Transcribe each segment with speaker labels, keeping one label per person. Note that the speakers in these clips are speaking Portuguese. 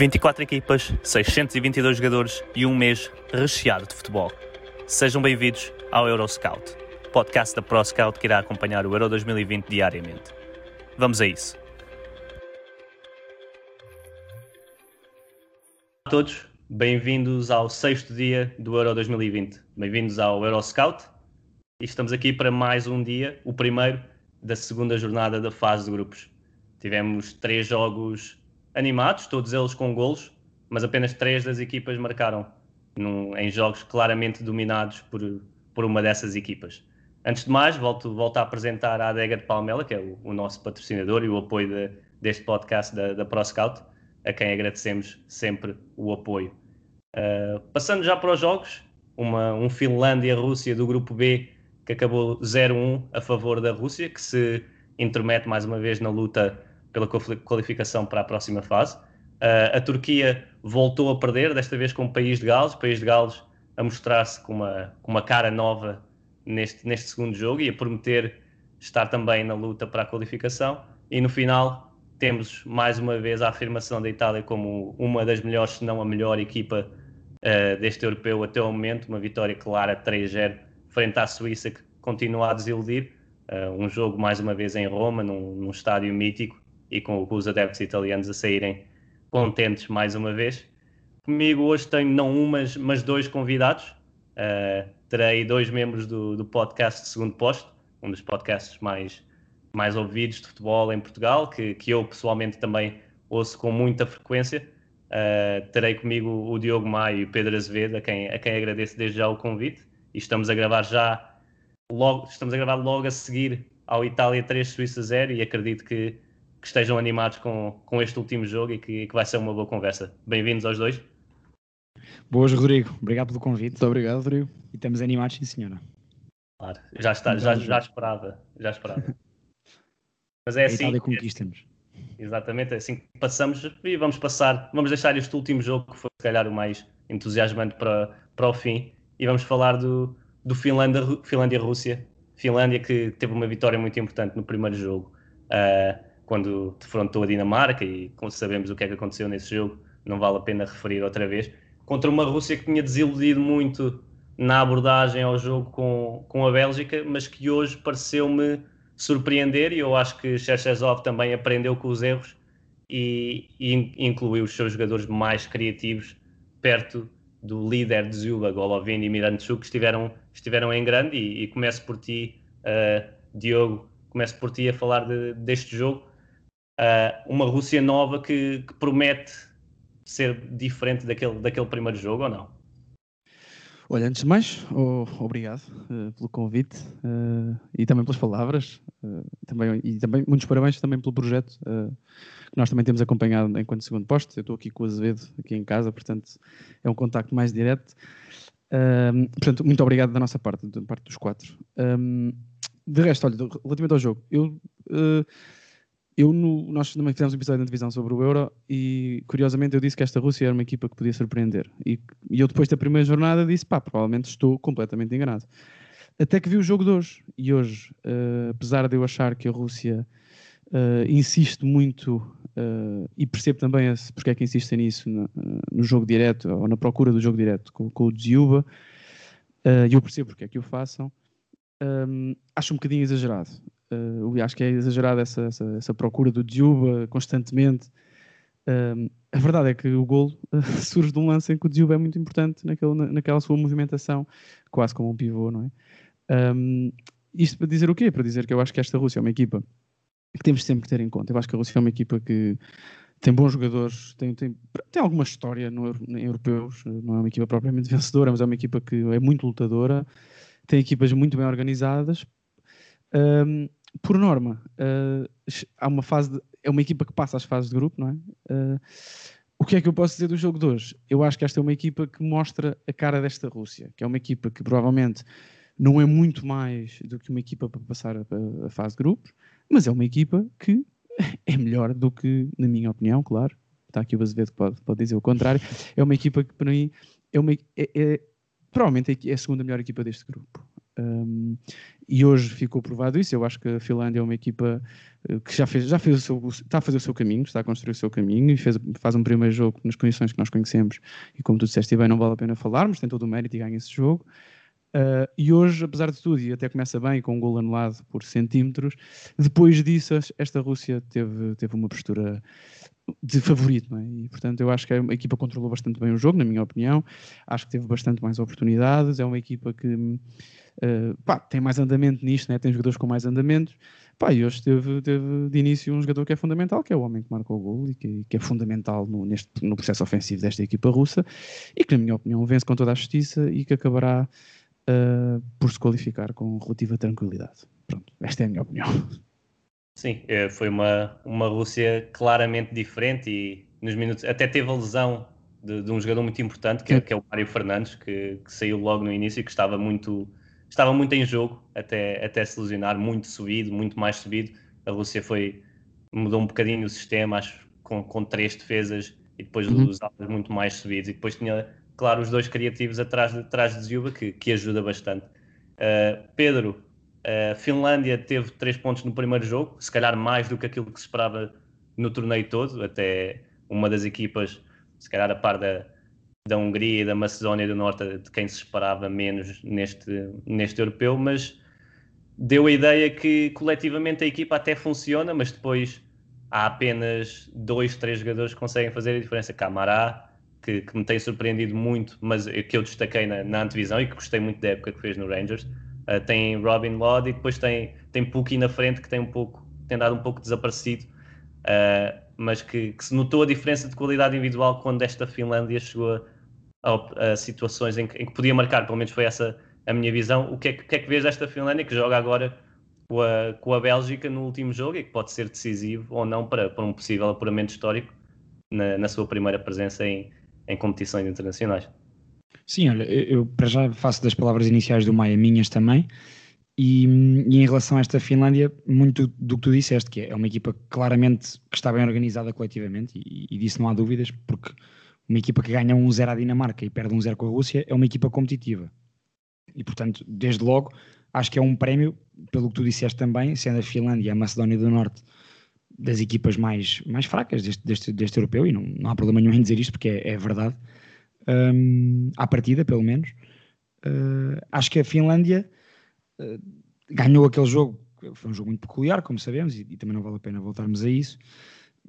Speaker 1: 24 equipas, 622 jogadores e um mês recheado de futebol. Sejam bem-vindos ao Euroscout, podcast da ProScout que irá acompanhar o Euro 2020 diariamente. Vamos a isso. Olá a todos, bem-vindos ao sexto dia do Euro 2020. Bem-vindos ao Euroscout e estamos aqui para mais um dia, o primeiro da segunda jornada da fase de grupos. Tivemos três jogos animados, todos eles com golos, mas apenas três das equipas marcaram num, em jogos claramente dominados por, por uma dessas equipas. Antes de mais, volto, volto a apresentar a Adega de Palmela, que é o, o nosso patrocinador e o apoio de, deste podcast da, da ProScout, a quem agradecemos sempre o apoio. Uh, passando já para os jogos, uma, um Finlândia-Rússia do grupo B que acabou 0-1 a favor da Rússia, que se intromete mais uma vez na luta pela qualificação para a próxima fase. Uh, a Turquia voltou a perder, desta vez com o País de Gales, o País de Gales a mostrar-se com uma, com uma cara nova neste, neste segundo jogo e a prometer estar também na luta para a qualificação. E no final temos mais uma vez a afirmação da Itália como uma das melhores, se não a melhor equipa uh, deste europeu até o momento, uma vitória clara 3-0 frente à Suíça que continua a desiludir. Uh, um jogo mais uma vez em Roma, num, num estádio mítico e com os adeptos italianos a saírem contentes mais uma vez. Comigo hoje tenho não um, mas, mas dois convidados. Uh, terei dois membros do, do podcast de Segundo Posto, um dos podcasts mais, mais ouvidos de futebol em Portugal, que, que eu pessoalmente também ouço com muita frequência. Uh, terei comigo o Diogo Maio e o Pedro Azevedo, a quem, a quem agradeço desde já o convite. E estamos a gravar já, logo, estamos a gravar logo a seguir ao Itália 3 Suíça 0 e acredito que que estejam animados com, com este último jogo e que, que vai ser uma boa conversa. Bem-vindos aos dois.
Speaker 2: Boas, Rodrigo. Obrigado pelo convite.
Speaker 3: Muito obrigado, Rodrigo.
Speaker 2: E estamos animados, sim, senhora.
Speaker 1: Claro, já, está, já, já esperava, já esperava. Mas é assim.
Speaker 2: Itália conquistamos.
Speaker 1: Exatamente, é assim que passamos e vamos passar, vamos deixar este último jogo que foi se calhar o mais entusiasmante para, para o fim e vamos falar do, do Finlândia-Rússia. Finlândia, Finlândia que teve uma vitória muito importante no primeiro jogo. Uh, quando defrontou a Dinamarca e sabemos o que é que aconteceu nesse jogo, não vale a pena referir outra vez, contra uma Rússia que tinha desiludido muito na abordagem ao jogo com, com a Bélgica, mas que hoje pareceu-me surpreender e eu acho que Cherchezov também aprendeu com os erros e, e, incluiu os seus jogadores mais criativos perto do líder de Zula, Golovin e Miranchuk, que estiveram, estiveram em grande. E, e começo por ti, uh, Diogo, começo por ti a falar de, deste jogo uh, uma Rússia nova que, que, promete ser diferente daquele, daquele primeiro jogo ou não?
Speaker 3: Olha, antes de mais, oh, obrigado uh, pelo convite uh, e também pelas palavras também, e também muitos parabéns também pelo projeto que nós também temos acompanhado enquanto segundo posto. Eu estou aqui com o Azevedo aqui em casa, portanto é um contacto mais direto. portanto, muito obrigado da nossa parte, da parte dos quatro. Um, de resto, olha, relativamente ao jogo, eu eu no, nós também fizemos um episódio na divisão sobre o Euro e curiosamente eu disse que esta Rússia era uma equipa que podia surpreender. E, e eu depois da primeira jornada disse, pá, provavelmente estou completamente enganado. Até que vi o jogo de hoje. E hoje, uh, apesar de eu achar que a Rússia uh, insiste muito, uh, e percebo também esse, porque é que insiste nisso no, no, jogo direto, ou na procura do jogo direto com, com o Dziuba, e eu percebo porque é que o façam, um, acho um bocadinho exagerado. Uh, acho que é exagerada essa, essa, essa, procura do Djuba constantemente. Uh, a verdade é que o gol uh, surge de um lance em que o Djuba é muito importante naquele, naquela sua movimentação, quase como um pivô, não é? Um, isto para dizer o quê? Para dizer que eu acho que esta Rússia é uma equipa que temos sempre que ter em conta. Eu acho que a Rússia é uma equipa que tem bons jogadores, tem, tem, tem alguma história no, em europeus, não é uma equipa propriamente vencedora, mas é uma equipa que é muito lutadora, tem equipas muito bem organizadas. Um, por norma, uh, há uma fase de, é uma equipa que passa as fases de grupo, não é? Uh, o que é que eu posso dizer do jogo de hoje? Eu acho que esta é uma equipa que mostra a cara desta Rússia, que é uma equipa que provavelmente não é muito mais do que uma equipa para passar a, a fase de grupos, mas é uma equipa que é melhor do que, na minha opinião, claro. Está aqui o Azevedo que pode, pode dizer o contrário. É uma equipa que, para mim, é uma, é, é, provavelmente é a segunda melhor equipa deste grupo. Um, e hoje ficou provado isso. Eu acho que a Finlândia é uma equipa eh, que já fez, já fez o seu, está a fazer o seu caminho, está a construir o seu caminho e fez, faz um primeiro jogo nas condições que nós conhecemos. E como tu disseste bem, não vale a pena falarmos, tem todo o mérito e ganha esse jogo. Uh, e hoje, apesar de tudo, e até começa bem com um gol anulado por centímetros, depois disso, esta Rússia teve, teve uma postura de favorito, é? E portanto, eu acho que a equipa controlou bastante bem o jogo, na minha opinião. Acho que teve bastante mais oportunidades. É uma equipa que uh, pá, tem mais andamento nisto, né? tem jogadores com mais andamentos. Pá, e hoje teve, teve de início um jogador que é fundamental, que é o homem que marcou o gol e que, que é fundamental no, neste, no processo ofensivo desta equipa russa e que, na minha opinião, vence com toda a justiça e que acabará uh, por se qualificar com relativa tranquilidade. Pronto, esta é a minha opinião.
Speaker 1: Sim, é, foi uma, uma Rússia claramente diferente e nos minutos até teve a lesão de, de um jogador muito importante que é, que é o Mário Fernandes que, que, saiu logo no início e que estava muito estava muito em jogo até, até se lesionar, muito subido, muito mais subido. A Rússia foi mudou um bocadinho o sistema, acho, com, com três defesas e depois uhum. os altos muito mais subidos e depois tinha, claro, os dois criativos atrás atrás de Zuba que, que ajuda bastante. Uh, Pedro, a Finlândia teve três pontos no primeiro jogo, se calhar mais do que aquilo que se esperava no torneio todo, até uma das equipas, se calhar a par da, da Hungria e da Macedónia do Norte, de quem se esperava menos neste, neste europeu, mas deu a ideia que coletivamente a equipa até funciona, mas depois há apenas dois, três jogadores que conseguem fazer a diferença. Camará, que, que me tem surpreendido muito, mas que eu destaquei na, na antevisão e que gostei muito da época que fez no Rangers Uh, tem Robin Lod e depois tem, tem Pookie na frente que tem um pouco tem dado um pouco desaparecido, uh, mas que, que, se notou a diferença de qualidade individual quando esta Finlândia chegou a, a situações em que, em que, podia marcar, pelo menos foi essa a minha visão. O que é que, que, é que vês desta Finlândia que joga agora com a, com a Bélgica no último jogo e que pode ser decisivo ou não para, para um possível apuramento histórico na, na sua primeira presença em, em competições internacionais?
Speaker 2: Sim, olha, eu para já faço das palavras iniciais do Maia minhas também. E, e, em relação a esta Finlândia, muito do que tu disseste, que é uma equipa claramente que está bem organizada coletivamente, e, e disso não há dúvidas, porque uma equipa que ganha 1-0 à Dinamarca e perde 1-0 com a Rússia é uma equipa competitiva. E portanto, desde logo, acho que é um prémio, pelo que tu disseste também, sendo a Finlândia e a Macedónia do Norte das equipas mais, mais fracas deste, deste, deste europeu, e não, não há problema nenhum em dizer isto, porque é, é verdade um, à partida, pelo menos. Uh, acho que a Finlândia uh, ganhou aquele jogo, foi um jogo muito peculiar, como sabemos, e, e também não vale a pena voltarmos a isso.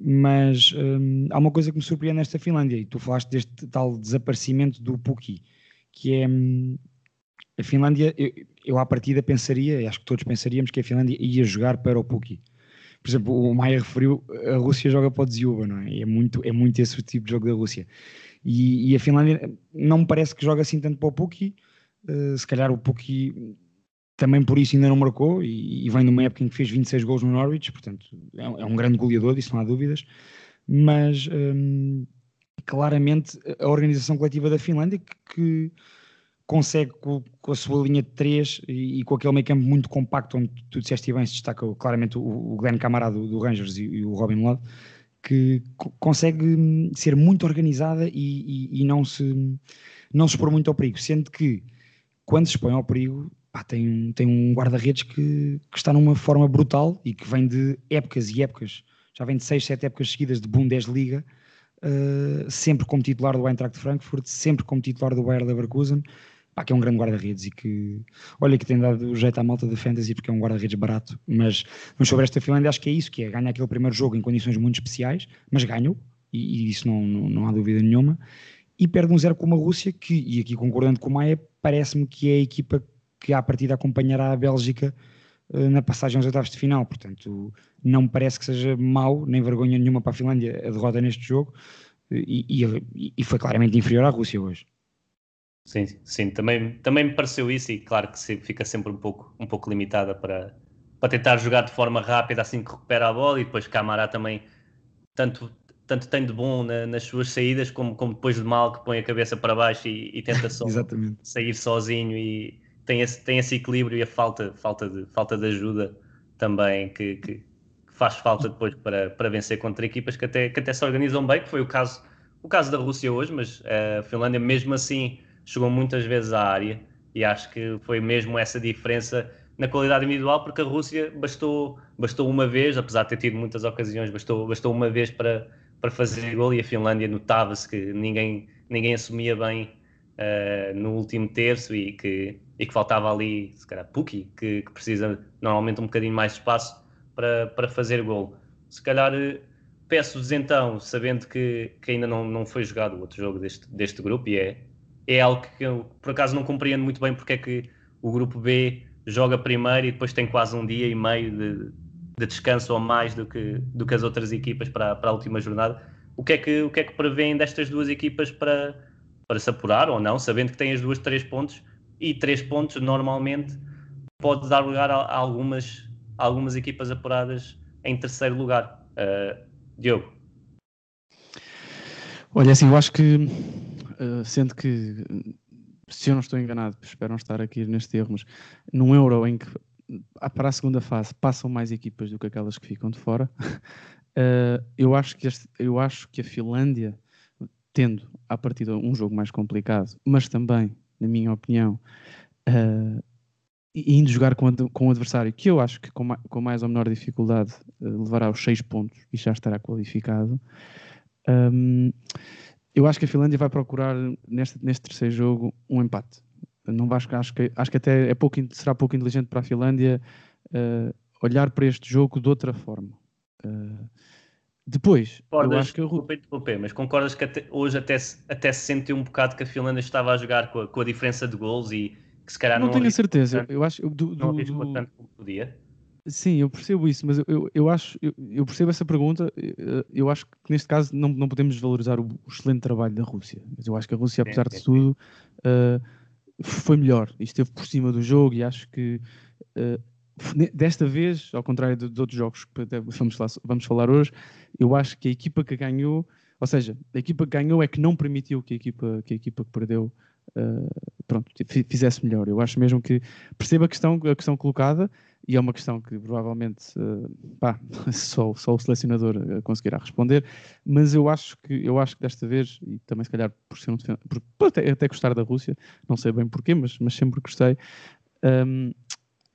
Speaker 2: Mas um, há uma coisa que me surpreende nesta Finlândia, e tu falaste deste tal desaparecimento do Puki, que é um, a Finlândia. Eu, eu à partida pensaria, e acho que todos pensaríamos, que a Finlândia ia jogar para o Puki. Por exemplo, o Maia referiu, a Rússia joga para o Dziuba, não é? É muito, é muito esse o tipo de jogo da Rússia. E, e, a Finlândia não me parece que joga assim tanto para o Puki. Uh, se calhar o Puki também por isso ainda não marcou e, e vem numa época em que fez 26 gols no Norwich, portanto é, é um grande goleador, disso não há dúvidas. Mas um, claramente a organização coletiva da Finlândia que, que consegue com, com, a sua linha de 3 e, e, com aquele meio campo muito compacto onde tu disseste bem, se destaca claramente o, o Glenn Camarada do, do Rangers e, e, o Robin Lod que consegue ser muito organizada e, e, e, não, se, não se expor muito ao perigo, sendo que quando se expõe ao perigo pá, tem, tem um guarda-redes que, que, está numa forma brutal e que vem de épocas e épocas, já vem de 6, 7 épocas seguidas de Bundesliga, uh, sempre como titular do Eintracht Frankfurt, sempre como titular do Bayer Leverkusen, pá, que é um grande guarda-redes e que, olha, que tem dado jeito à malta da Fantasy porque é um guarda-redes barato. Mas, mas sobre esta Finlândia, acho que é isso: que é ganhar aquele primeiro jogo em condições muito especiais, mas ganhou, e, e isso não, não, não, há dúvida nenhuma. E perde um zero com uma Rússia, que, e aqui concordando com o Maia, parece-me que é a equipa que à partida acompanhará a Bélgica uh, na passagem aos oitavos de final. Portanto, não me parece que seja mau, nem vergonha nenhuma para a Finlândia a derrota neste jogo, e, e, e foi claramente inferior à Rússia hoje.
Speaker 1: Sim, sim, também, também me pareceu isso e claro que fica sempre um pouco, um pouco limitada para, para tentar jogar de forma rápida assim que recupera a bola e depois Camara também tanto, tanto tem de bom na, nas suas saídas como, como depois de mal que põe a cabeça para baixo e, e tenta só sair sozinho e tem esse, tem esse equilíbrio e a falta, falta, de, falta de ajuda também que, que, que faz falta depois para, para vencer contra equipas que até, que até se organizam bem, que foi o caso, o caso da Rússia hoje, mas a Finlândia mesmo assim chegou muitas vezes à área e acho que foi mesmo essa diferença na qualidade individual, porque a Rússia bastou, bastou uma vez, apesar de ter tido muitas ocasiões, bastou, bastou uma vez para, para fazer gol e a Finlândia notava-se que ninguém, ninguém assumia bem uh, no último terço e que, e que faltava ali, se calhar, Puki, que, que, precisa normalmente um bocadinho mais de espaço para, para fazer gol. Se calhar eh, peço-vos então, sabendo que, que ainda não, não foi jogado outro jogo deste, deste grupo e é, é algo que eu por acaso não compreendo muito bem porque é que o grupo B joga primeiro e depois tem quase um dia e meio de, de descanso ou mais do que, do que as outras equipas para, para a última jornada. O que é que, o que, é que prevêem destas duas equipas para, para se apurar ou não, sabendo que tem as duas três pontos e três pontos normalmente pode dar lugar a, a algumas, a algumas equipas apuradas em terceiro lugar. Uh, Diogo.
Speaker 3: Olha, assim, eu acho que, sendo que se eu não estou enganado, espero não estar aqui neste erro, mas num Euro em que ah, para a segunda fase passam mais equipas do que aquelas que ficam de fora, uh, eu, acho que este, eu acho que a Finlândia, tendo a partir de um jogo mais complicado, mas também, na minha opinião, uh, indo jogar com, com um adversário que eu acho que com, com mais ou menor dificuldade levará os seis pontos e já estará qualificado. Um, eu acho que a Finlândia vai procurar neste, neste terceiro jogo um empate. Não acho, acho, que, acho que até é pouco, será pouco inteligente para a Finlândia uh, olhar para este jogo de outra forma. Uh, depois,
Speaker 1: concordas, eu acho que eu... mas concordas que até, hoje até se, até se sentiu um bocado que a Finlândia estava a jogar com a, com a diferença de gols e que se calhar
Speaker 3: não,
Speaker 1: não
Speaker 3: tenho a certeza. eu acho do,
Speaker 1: do, não do... tanto como podia.
Speaker 3: Sim, eu percebo isso, mas eu, eu, eu acho, eu, eu, percebo essa pergunta. Eu acho que neste caso não, não podemos valorizar o, o excelente trabalho da Rússia. Mas eu acho que a Rússia, apesar de tudo, uh, foi melhor e esteve por cima do jogo. E acho que uh, desta vez, ao contrário de, de outros jogos que vamos falar, vamos falar hoje, eu acho que a equipa que ganhou, ou seja, a equipa que ganhou é que não permitiu que a equipa que, a equipa que perdeu uh, pronto, fizesse melhor. Eu acho mesmo que perceba a questão, a questão colocada e é uma questão que provavelmente uh, pá, só, só o selecionador uh, conseguirá responder, mas eu acho que eu acho que desta vez, e também se calhar por ser um por, por até, até, gostar da Rússia, não sei bem porquê, mas, mas sempre gostei. Um,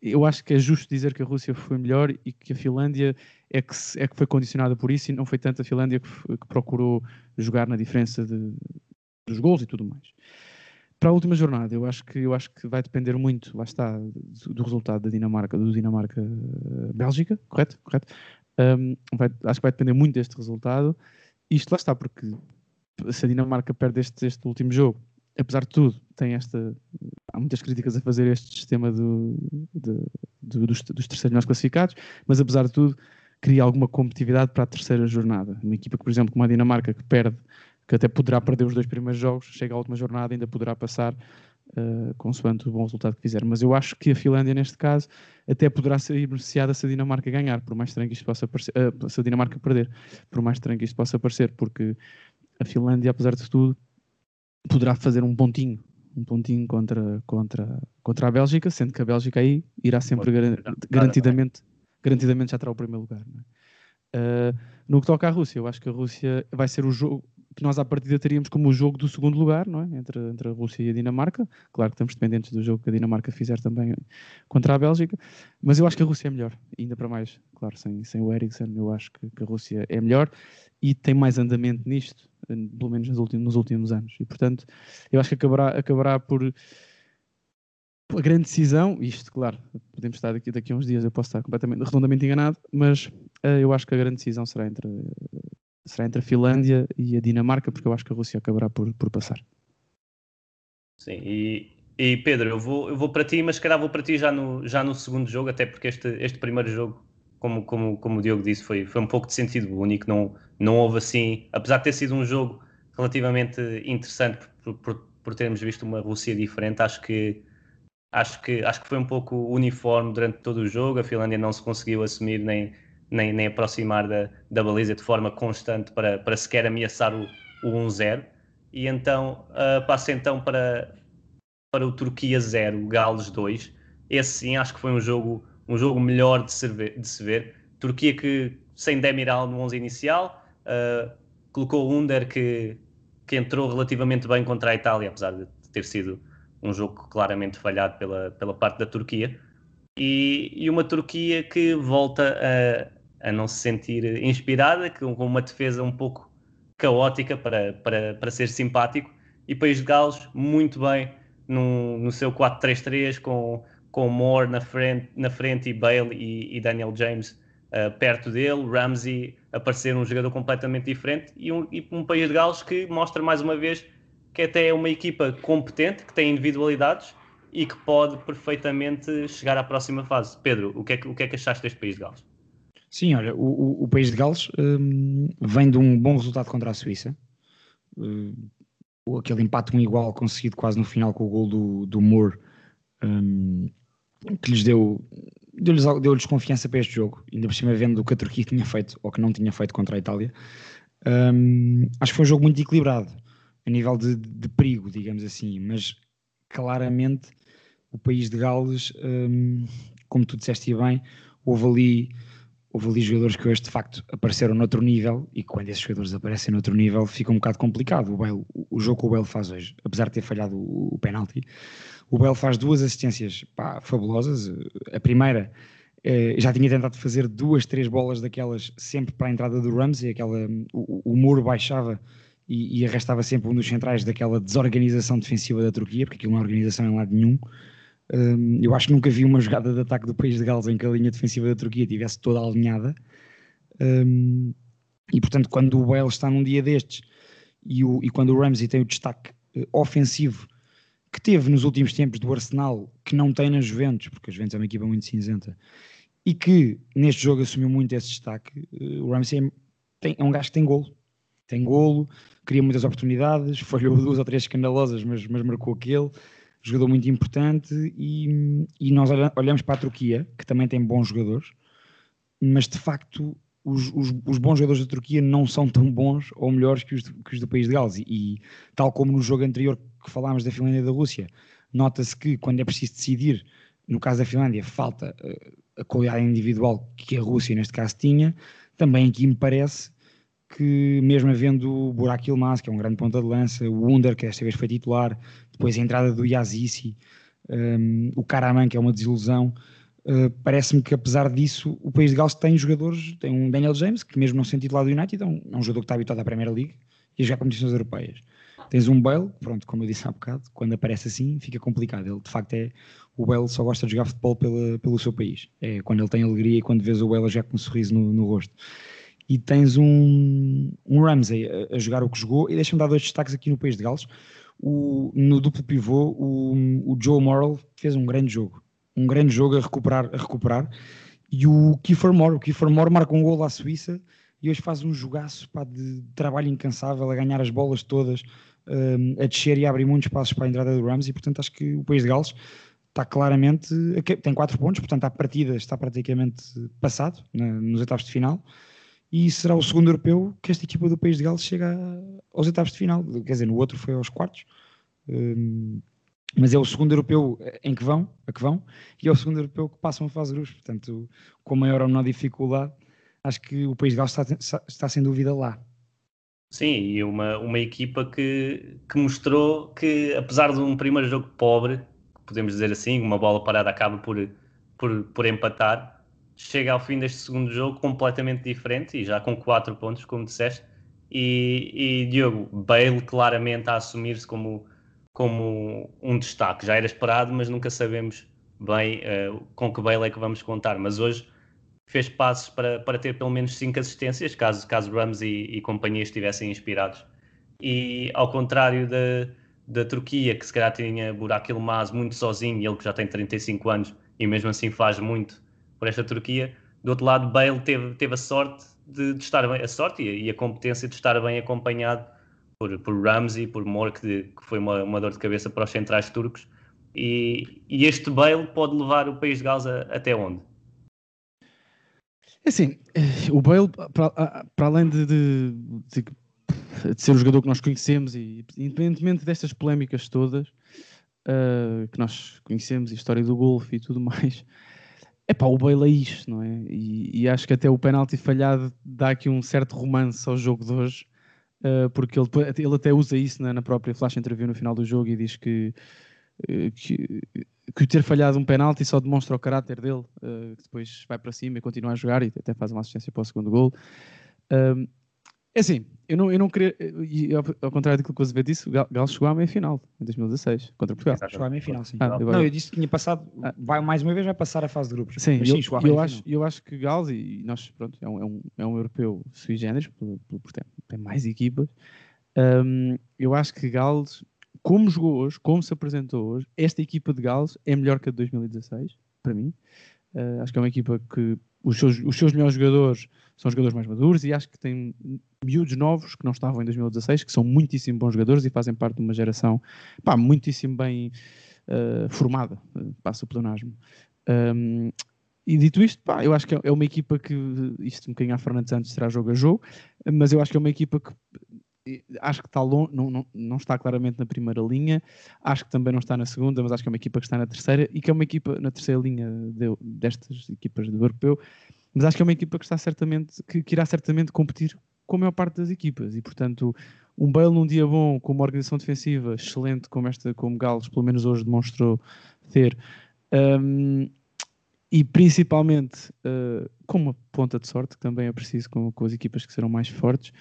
Speaker 3: eu acho que é justo dizer que a Rússia foi melhor e que a Finlândia é que, é que foi condicionada por isso e não foi tanto a Finlândia que, que procurou jogar na diferença de, dos gols e tudo mais. Para a última jornada, eu acho que eu acho que vai depender muito, lá está, do, do resultado da Dinamarca, do Dinamarca eh, Bélgica, correto? Correto. Um, vai, acho que vai depender muito deste resultado. Isto lá está, porque se a Dinamarca perde este, este último jogo, apesar de tudo, tem esta. Há muitas críticas a fazer este sistema do, de, do, dos, dos terceiros mais classificados, mas apesar de tudo, cria alguma competitividade para a terceira jornada. Uma equipa, por exemplo, como a Dinamarca, que perde que até poderá perder os dois primeiros jogos, chega à última jornada ainda poderá passar uh, consoante o bom resultado que fizer. Mas eu acho que a Finlândia, neste caso, até poderá ser beneficiada se a Dinamarca ganhar, por mais estranho que isto possa parecer, uh, se a Dinamarca perder, por mais estranho que isto possa parecer, porque a Finlândia, apesar de tudo, poderá fazer um pontinho, um pontinho contra, contra, contra a Bélgica, sendo que a Bélgica aí irá sempre gar garantidamente, garantidamente já terá o primeiro lugar. Uh, no que toca à Rússia, eu acho que a Rússia vai ser o jogo, que nós à partida teríamos como o jogo do segundo lugar, não é? entre, entre a Rússia e a Dinamarca. Claro que estamos dependentes do jogo que a Dinamarca fizer também contra a Bélgica, mas eu acho que a Rússia é melhor, ainda para mais, claro, sem, sem o Eriksen, eu acho que, que a Rússia é melhor e tem mais andamento nisto, pelo menos nos últimos, nos últimos anos. E portanto, eu acho que acabará, acabará por a grande decisão, isto, claro, podemos estar daqui, daqui a uns dias, eu posso estar completamente redondamente enganado, mas uh, eu acho que a grande decisão será entre será entre a Finlândia e a Dinamarca, porque eu acho que a Rússia acabará por, por passar.
Speaker 1: Sim, e, e Pedro, eu vou, eu vou para ti, mas se calhar vou para ti já no, já no segundo jogo, até porque este, este primeiro jogo, como, como, como o Diogo disse, foi, foi um pouco de sentido único, não, não houve assim, apesar de ter sido um jogo relativamente interessante por, por, por termos visto uma Rússia diferente, acho que acho que, acho que foi um pouco uniforme durante todo o jogo. A Finlândia não se conseguiu assumir nem, nem, nem aproximar da, da baliza de forma constante para, para sequer ameaçar o, o 1-0. E então uh, passa então para, para o Turquia 0, Gales 2. Esse sim acho que foi um jogo, um jogo melhor de se ver. De se ver. Turquia que sem Demiral no 11 inicial, uh, colocou o Under que, que entrou relativamente bem contra a Itália, apesar de ter sido um jogo claramente falhado pela, pela parte da Turquia. E, e uma Turquia que volta a, não se sentir inspirada, com uma defesa um pouco caótica para, para, para ser simpático. E País de Gales, muito bem no, no seu 4-3-3, com, com Moore na frente, na frente e Bale e, e Daniel James uh, perto dele. Ramsey aparecer um jogador completamente diferente. E um, e um País de Gales que mostra mais uma vez que até é uma equipa competente, que tem individualidades e que pode perfeitamente chegar à próxima fase. Pedro, o que é que, o que, é que achaste deste País de Gales?
Speaker 2: Sim, olha, o, o País de Gales um, vem de um bom resultado contra a Suíça. Um, aquele empate um igual conseguido quase no final com o gol do, do Moore, um, que lhes deu deu-lhes deu confiança para este jogo, ainda por cima vendo o que a Turquia tinha feito ou que não tinha feito contra a Itália. Um, acho que foi um jogo muito equilibrado a nível de, de perigo, digamos assim, mas claramente o país de Gales, um, como tu disseste bem, houve ali, houve ali jogadores que hoje de facto apareceram noutro nível e quando esses jogadores aparecem noutro nível fica um bocado complicado. O, Bale, o jogo que o Bale faz hoje, apesar de ter falhado o, o penalti, o Bale faz duas assistências pá, fabulosas. A primeira eh, já tinha tentado fazer duas, três bolas daquelas sempre para a entrada do Ramsey, aquela, o, o muro baixava e, e arrastava sempre um dos centrais daquela desorganização defensiva da Turquia, porque aquilo não é organização em lado nenhum. Um, eu acho que nunca vi uma jogada de ataque do país de Gales em que a linha defensiva da Turquia estivesse toda alinhada. Um, e portanto, quando o Bale está num dia destes e, o, e quando o Ramsey tem o destaque uh, ofensivo que teve nos últimos tempos do Arsenal, que não tem na Juventus, porque a Juventus é uma equipa muito cinzenta, e que neste jogo assumiu muito esse destaque, uh, o Ramsey é, tem, é um gajo que tem golo. Tem golo, cria muitas oportunidades, falhou duas ou três escandalosas, mas, mas marcou aquele. Jogador muito importante e, e nós olhamos para a Turquia, que também tem bons jogadores, mas de facto os, os, os, bons jogadores da Turquia não são tão bons ou melhores que os, que os do país de Gales. E, e, tal como no jogo anterior que falámos da Finlândia e da Rússia, nota-se que quando é preciso decidir, no caso da Finlândia, falta uh, a qualidade individual que a Rússia neste caso tinha. Também aqui me parece que mesmo havendo o Burak Yilmaz, que é um grande ponta de lança, o Under, que desta vez foi titular, depois a entrada do Yazici, um, o Karaman, que é uma desilusão, uh, parece-me que apesar disso o País de Gales tem jogadores, tem um Daniel James, que mesmo não sendo titular do United, é um, é um jogador que está habituado à Premier League e a jogar competições europeias. Tens um Bale, pronto, como eu disse há bocado, quando aparece assim fica complicado. Ele de facto é. O Bale só gosta de jogar futebol pela, pelo seu país. É quando ele tem alegria e quando vês o Bale já com um sorriso no, no rosto e tens um, um Ramsey a, a, jogar o que jogou, e deixa-me dar dois destaques aqui no País de Gales. O, no duplo pivô, o, o Joe Morrell fez um grande jogo, um grande jogo a recuperar, a recuperar. E o Kiefer Moore, o Kiefer Moore marca um gol à Suíça e hoje faz um jogaço pá, de trabalho incansável, a ganhar as bolas todas, um, a descer e abrir muitos passos para a entrada do Ramsey. Portanto, acho que o País de Gales está claramente, tem quatro pontos, portanto, a partida está praticamente passado nos oitavos de final e será o segundo europeu que esta equipa do País de Gales chega aos oitavos de final. Quer dizer, no outro foi aos quartos, um, mas é o segundo europeu em que vão, a que vão, e é o segundo europeu que passam a fase grupos. Portanto, com maior ou menor dificuldade, acho que o País de Gales está, está sem dúvida lá.
Speaker 1: Sim, e uma, uma equipa que, que mostrou que, apesar de um primeiro jogo pobre, podemos dizer assim, uma bola parada acaba por, por, por empatar, chega ao fim deste segundo jogo completamente diferente e já com quatro pontos, como disseste. E, e Diogo, Bale claramente a assumir-se como, como um destaque. Já era esperado, mas nunca sabemos bem uh, com que Bale é que vamos contar. Mas hoje fez passos para, para ter pelo menos cinco assistências, caso, caso Rams e, e companhia estivessem inspirados. E ao contrário da, da Turquia, que se calhar tinha Burak Ilmaz muito sozinho, ele que já tem 35 anos e mesmo assim faz muito por esta Turquia. Do outro lado, Bale teve, teve a sorte de, de estar bem, a sorte e a, e a, competência de estar bem acompanhado por, por Ramsey, por Moore, que, que foi uma, uma, dor de cabeça para os centrais turcos. E, e este Bale pode levar o país de Gales a, até onde?
Speaker 3: É assim, eh, o Bale, para, para além de, de, de, de, ser o jogador que nós conhecemos e independentemente destas polémicas todas uh, que nós conhecemos, a história do golfe e tudo mais, é pá, o Bale é isto, não é? E, e, acho que até o penalti falhado dá aqui um certo romance ao jogo de hoje, uh, porque ele, ele até usa isso na, na própria flash interview no final do jogo e diz que eh, que, que o ter falhado um penalti só demonstra o caráter dele, uh, que depois vai para cima e continua a jogar e até faz uma assistência para o segundo gol. Um, é assim, eu não, eu não queria, e ao, ao contrário daquilo que o Azevedo disse, o Galo chegou à meia-final em 2016 contra Portugal.
Speaker 2: Chegou à meia-final, sim. Ah, não, eu disse que tinha passado, ah. vai, mais uma vez vai passar a fase de grupos.
Speaker 3: Sim, Mas, sim eu, eu acho, eu acho que Galo, e nós, pronto, é um, é um, é um europeu sui generis, porque tem mais equipas, um, eu acho que Gales como jogou hoje, como se apresentou hoje, esta equipa de Gales é melhor que a de 2016, para mim. Uh, acho que é uma equipa que os seus, os seus melhores jogadores são jogadores mais maduros e acho que tem miúdos novos que não estavam em 2016, que são muitíssimo bons jogadores e fazem parte de uma geração pá, muitíssimo bem uh, formada, uh, passa o pleonasmo. Um, e dito isto, pá, eu acho que é uma equipa que, isto um bocadinho à Fernandes antes será jogo a jogo, mas eu acho que é uma equipa que acho que está long, não, não, não, está claramente na primeira linha, acho que também não está na segunda, mas acho que é uma equipa que está na terceira e que é uma equipa na terceira linha de, destas equipas do europeu, mas acho que é uma equipa que está certamente, que, que, irá certamente competir com a maior parte das equipas. E portanto um Bale num dia bom, com uma organização defensiva excelente como esta, como Gales pelo menos hoje demonstrou ter, um, e principalmente uh, com uma ponta de sorte que também é preciso com, com as equipas que serão mais fortes,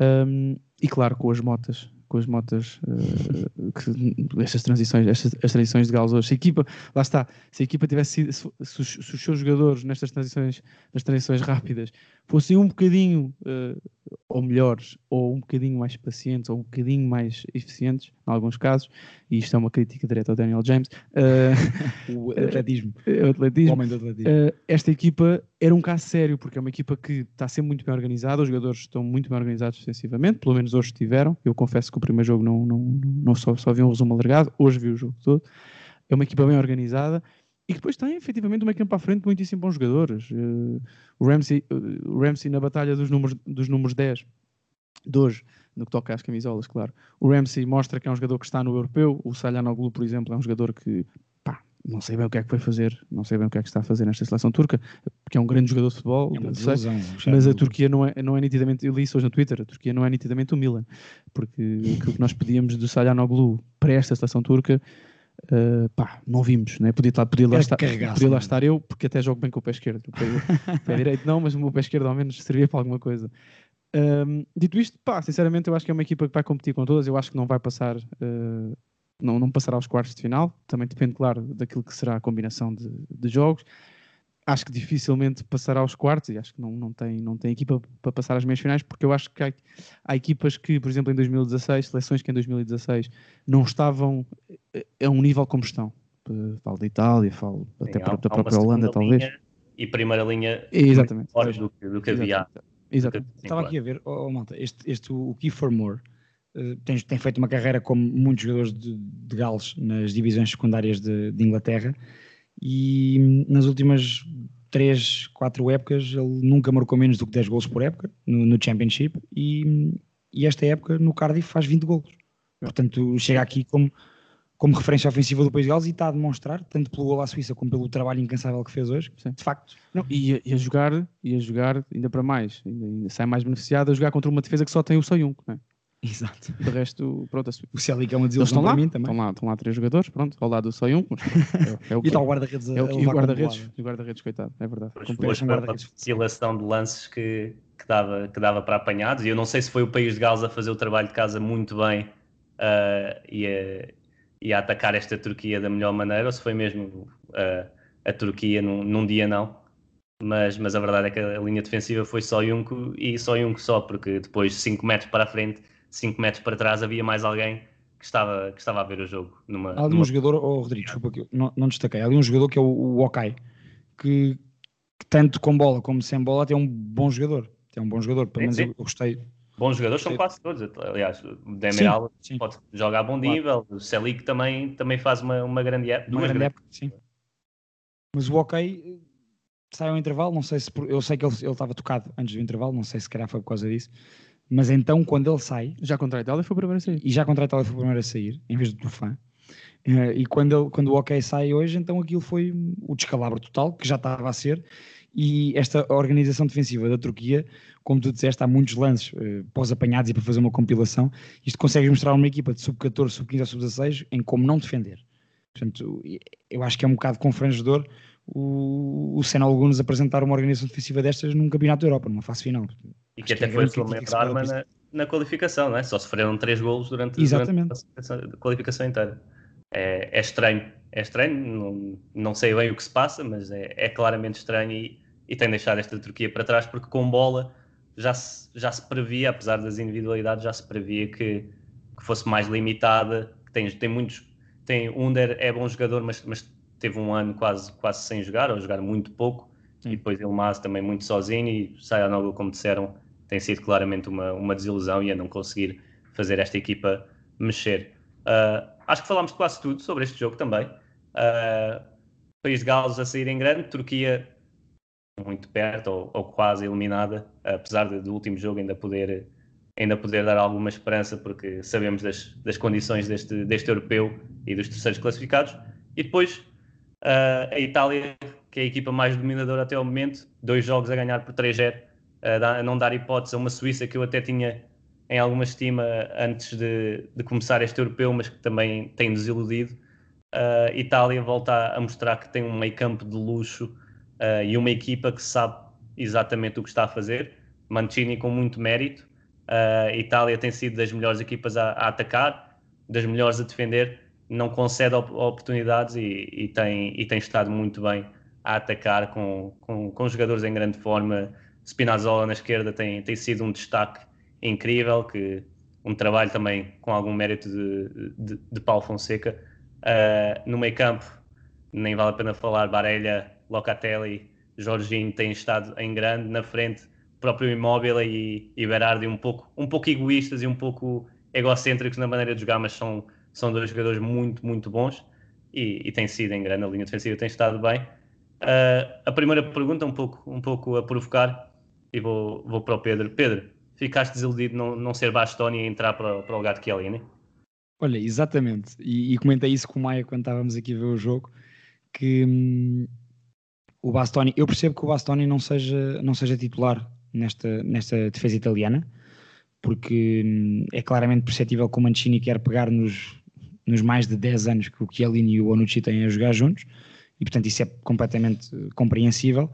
Speaker 3: um, e claro, com as motas, com as motas, uh, que, estas transições, estas as transições de Gauss hoje. Se a equipa, lá está, se a equipa tivesse sido, se, se, os, se os seus jogadores nestas transições, nas transições rápidas, fossem um bocadinho uh, ou melhores, ou um bocadinho mais pacientes, ou um bocadinho mais eficientes, em alguns casos, e isto é uma crítica direta ao Daniel James.
Speaker 2: Uh, o atletismo.
Speaker 3: o atletismo.
Speaker 2: O homem do atletismo.
Speaker 3: Esta equipa era um caso sério, porque é uma equipa que está sempre muito bem organizada, os jogadores estão muito bem organizados defensivamente, pelo menos hoje estiveram. Eu confesso que o primeiro jogo não, não, não só, só vi um resumo alargado, hoje vi o jogo todo. É uma equipa bem organizada e depois tem efetivamente uma campo à frente muitíssimo bons jogadores. Uh, o, Ramsey, uh, o Ramsey na batalha dos números, dos números 10 de hoje, no que toca às camisolas, claro. O Ramsey mostra que é um jogador que está no europeu. O Salhanoglu, por exemplo, é um jogador que não sei bem o que é que vai fazer, não sei bem o que é que está a fazer nesta seleção turca, porque é um grande jogador de futebol,
Speaker 2: é
Speaker 3: sei, mas a Turquia não é, não é nitidamente, eu li isso hoje no Twitter, a Turquia não é nitidamente o Milan, porque aquilo que nós pedíamos do Salhanoglu para esta seleção turca Uh, pá, não vimos, né? podia, estar, podia, lá estar, podia lá estar eu, porque até jogo bem com o pé esquerdo. O pé, o pé direito não, mas o meu pé esquerdo ao menos servia para alguma coisa. Um, dito isto, pá, sinceramente eu acho que é uma equipa que vai competir com todas, eu acho que não vai passar, uh, não, não passará aos quartos de final, também depende, claro, daquilo que será a combinação de, de jogos acho que dificilmente passará aos quartos e acho que não, não, tem, não tem equipa para passar às meias finais, porque eu acho que há, há, equipas que, por exemplo, em 2016, seleções que em 2016 não estavam a um nível como estão. Falo da Itália, falo Sim, até há, da própria Holanda, talvez.
Speaker 1: E primeira linha
Speaker 3: Exatamente.
Speaker 1: fora do, do que havia.
Speaker 3: Exatamente.
Speaker 2: Estava aqui a ver, oh, oh, malta, este, este, o Kiefer Moore uh, tem, tem, feito uma carreira como muitos jogadores de, de Gales nas divisões secundárias de, de Inglaterra e nas últimas 3, 4 épocas ele nunca marcou menos do que 10 gols por época no, no Championship e, e, esta época no Cardiff faz 20 gols. Portanto, chega aqui como, como referência ofensiva do País de Gales e está a demonstrar, tanto pelo gol à Suíça como pelo trabalho incansável que fez hoje, Sim. de facto.
Speaker 3: Não, e, a, e, a, jogar, e a jogar ainda para mais, ainda, ainda sai mais beneficiado a jogar contra uma defesa que só tem o Soyun, não é?
Speaker 2: Exato.
Speaker 3: De resto, pronto.
Speaker 2: O Celic é uma desilusão
Speaker 3: para
Speaker 2: mim também.
Speaker 3: Estão lá, estão lá três jogadores, pronto, ao lado só um.
Speaker 2: É, é o e está o guarda-redes
Speaker 3: é o, E o guarda-redes, o guarda-redes, coitado, é verdade.
Speaker 1: Depois foi uma oscilação de lances que, que, dava, que dava para apanhados, e eu não sei se foi o país de Gales a fazer o trabalho de casa muito bem uh, e, a, e a atacar esta Turquia da melhor maneira, ou se foi mesmo uh, a Turquia num, num dia não. Mas, mas a verdade é que a linha defensiva foi só Junco e só Junco só, porque depois 5 metros para a frente 5 metros para trás havia mais alguém que estava, que estava a ver o jogo. Numa,
Speaker 2: há ali
Speaker 1: numa...
Speaker 2: um jogador, oh, Rodrigo, desculpa que não, não destaquei, há ali um jogador que é o, o Okai, que, que, tanto com bola como sem bola tem um bom jogador. Tem um bom jogador, pelo menos eu, eu, gostei,
Speaker 1: Bons jogadores são quase todos, aliás, o Demiral
Speaker 2: Sim, sim.
Speaker 1: pode jogar a bom nível, o Selic também, também faz uma, uma grande época.
Speaker 2: Uma grande época, sim. Mas o ok eh, sai ao intervalo, não sei se eu sei que ele ele estava tocado antes do intervalo, não sei se calhar foi por causa disso. Mas então quando ele sai,
Speaker 3: Já contra a Itália foi o primeiro a sair.
Speaker 2: e já contra a Itália foi o primeiro a sair, em vez do Tufan. eh, e quando, ele, quando o OK sai hoje, então aquilo foi o descalabro total, que já estava a ser. E esta organização defensiva da Turquia, como tu disseste, há muitos lances eh, pós-apanhados e para fazer uma compilação. Isto consegue mostrar uma equipa de sub-14, sub-15 ou sub-16 em como não defender. Portanto, eu acho que é um bocado confrangedor o, o Senna Alguns apresentar uma organização defensiva destas num campeonato da Europa, numa fase final.
Speaker 1: E que até
Speaker 2: é
Speaker 1: foi
Speaker 2: se apresentar.
Speaker 1: na, na qualificação, não é? Só sofreram três golos durante, durante a qualificação- inteira. É, é estranho, é estranho, não, não sei bem o que se passa, mas é, é claramente estranho e, e tem deixado esta Turquia para trás, porque com bola já se, já se previa, apesar das individualidades, já se previa que, que fosse mais limitada, que tem, tem muitos, tem, o Under é bom jogador, mas, mas teve um ano quase, quase sem jogar, ou jogar muito pouco,
Speaker 2: Sim.
Speaker 1: e depois Ilmaz também muito sozinho, e Sayanogo, como disseram, tem sido claramente uma, uma desilusão e a não conseguir fazer esta equipa mexer. Ah, acho que falámos quase tudo sobre este jogo também. Ah, País de Gales a sair em grande, Turquia muito perto ou, ou quase eliminada, apesar de, do último jogo ainda poder, ainda poder dar alguma esperança, porque sabemos das, das condições deste, deste europeu e dos terceiros classificados. E depois ah, a Itália, que é a equipa mais dominadora até o momento, dois jogos a ganhar por 3-0, a não dar hipótese a uma Suíça que eu até tinha em alguma estima antes de, de começar este europeu, mas que também tem desiludido. A Itália volta a mostrar que tem um meio campo de luxo uh, e uma equipa que sabe exatamente o que está a fazer. Mancini com muito mérito. Uh, Itália tem sido das melhores equipas a, a atacar, das melhores a defender, não concede op oportunidades e, e, tem, e tem estado muito bem a atacar com, com, com jogadores em grande forma. Spinazzola na esquerda tem, tem sido um destaque incrível, que um trabalho também com algum mérito de, de, de Paulo Fonseca. Uh, no meio campo, nem vale a pena falar, Barella, Locatelli, Jorginho têm estado em grande, na frente, próprio Immobile e, e Berardi um pouco, um pouco egoístas e um pouco egocêntricos na maneira de jogar, mas são, são dois jogadores muito, muito bons e, e têm sido em grande, a linha defensiva tem estado bem. Uh, a primeira pergunta, um pouco, um pouco a provocar, e vou, vou para o Pedro. Pedro, ficaste desiludido não, não ser Bastoni e entrar para, para o lugar de Chiellini?
Speaker 2: Olha, exatamente. E, e comentei isso com o Maia quando estávamos aqui a ver o jogo, que hum, o Bastoni, eu percebo que o Bastoni não seja, não seja titular nesta, nesta defesa italiana, porque hum, é claramente perceptível que o Mancini quer pegar nos, nos mais de 10 anos que o Chiellini e o Bonucci têm a jogar juntos, e portanto isso é completamente eh, compreensível.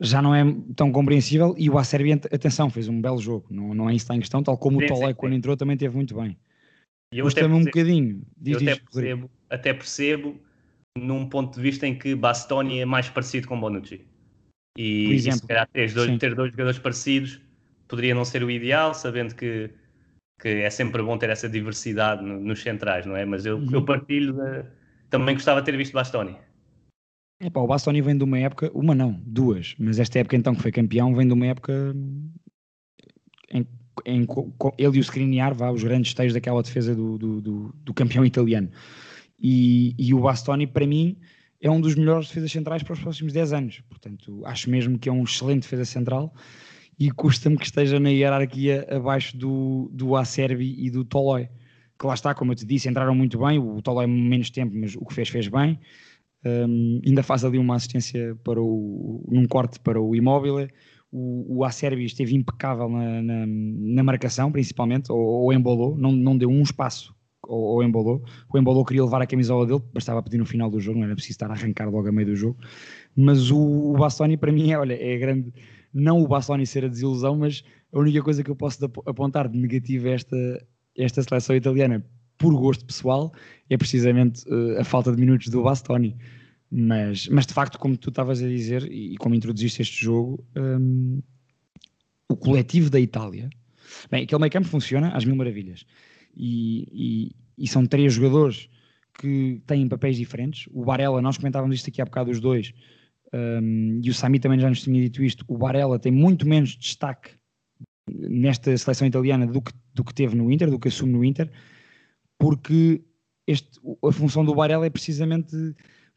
Speaker 2: Já não é tão compreensível, e o Acerbi, atenção, fez um belo jogo, não, não é isso que está em questão, tal como
Speaker 1: Sim,
Speaker 2: o Tolé quando entrou também teve muito bem.
Speaker 1: E
Speaker 2: Custa-me um bocadinho. Diz,
Speaker 1: eu
Speaker 2: diz,
Speaker 1: até percebo, até percebo num ponto de vista em que Bastoni é mais parecido com Bonucci. E,
Speaker 2: Por
Speaker 1: e
Speaker 2: exemplo,
Speaker 1: se calhar ter dois, ter dois jogadores parecidos poderia não ser o ideal, sabendo que, que é sempre bom ter essa diversidade no- nos centrais, não é? Mas eu,
Speaker 2: Uhum.
Speaker 1: eu partilho da- também gostava de ter visto Bastoni.
Speaker 2: Epá, o Bastoni vem de uma época, uma não, duas, mas esta época então que foi campeão vem de uma época em, em ele e o Skriniar, vá, os grandes esteios daquela defesa do, do, do- do campeão italiano. E, e o Bastoni, para mim, é um dos melhores defesas centrais para os próximos 10 anos. Portanto, acho mesmo que é um excelente defesa central e custa-me que esteja na hierarquia abaixo do, do Acerbi e do Tolói. Que lá está, como eu te disse, entraram muito bem, o Tolói menos tempo, mas o que fez, fez bem. Um, ainda faz ali uma assistência para o, num corte para o Immobile. O, o Acerbi esteve impecável na, na, na marcação, principalmente, ou, ou embolou, não, não deu um espaço ou, ou embolou. O embolou queria levar a camisola dele, bastava pedir no final do jogo, não era preciso estar a arrancar logo a meio do jogo. Mas o, o Bastoni, para mim, é, olha, é grande. Não o Bastoni ser a desilusão, mas a única coisa que eu posso ap- apontar de negativo a esta, esta seleção italiana, por gosto pessoal, é precisamente eh, a falta de minutos do Bastoni. Mas, mas de facto, como tu estavas a dizer e como introduziste este jogo, hum, o coletivo da Itália, bem, aquele meio campo funciona às mil maravilhas e, e- e são três jogadores que têm papéis diferentes. O Barella, nós comentávamos isto aqui há bocado, os dois, hum, e o Sami também já nos tinha dito isto. O Barella tem muito menos destaque nesta seleção italiana do que, do que teve no Inter, do que assume no Inter, porque este, a função do Barella é precisamente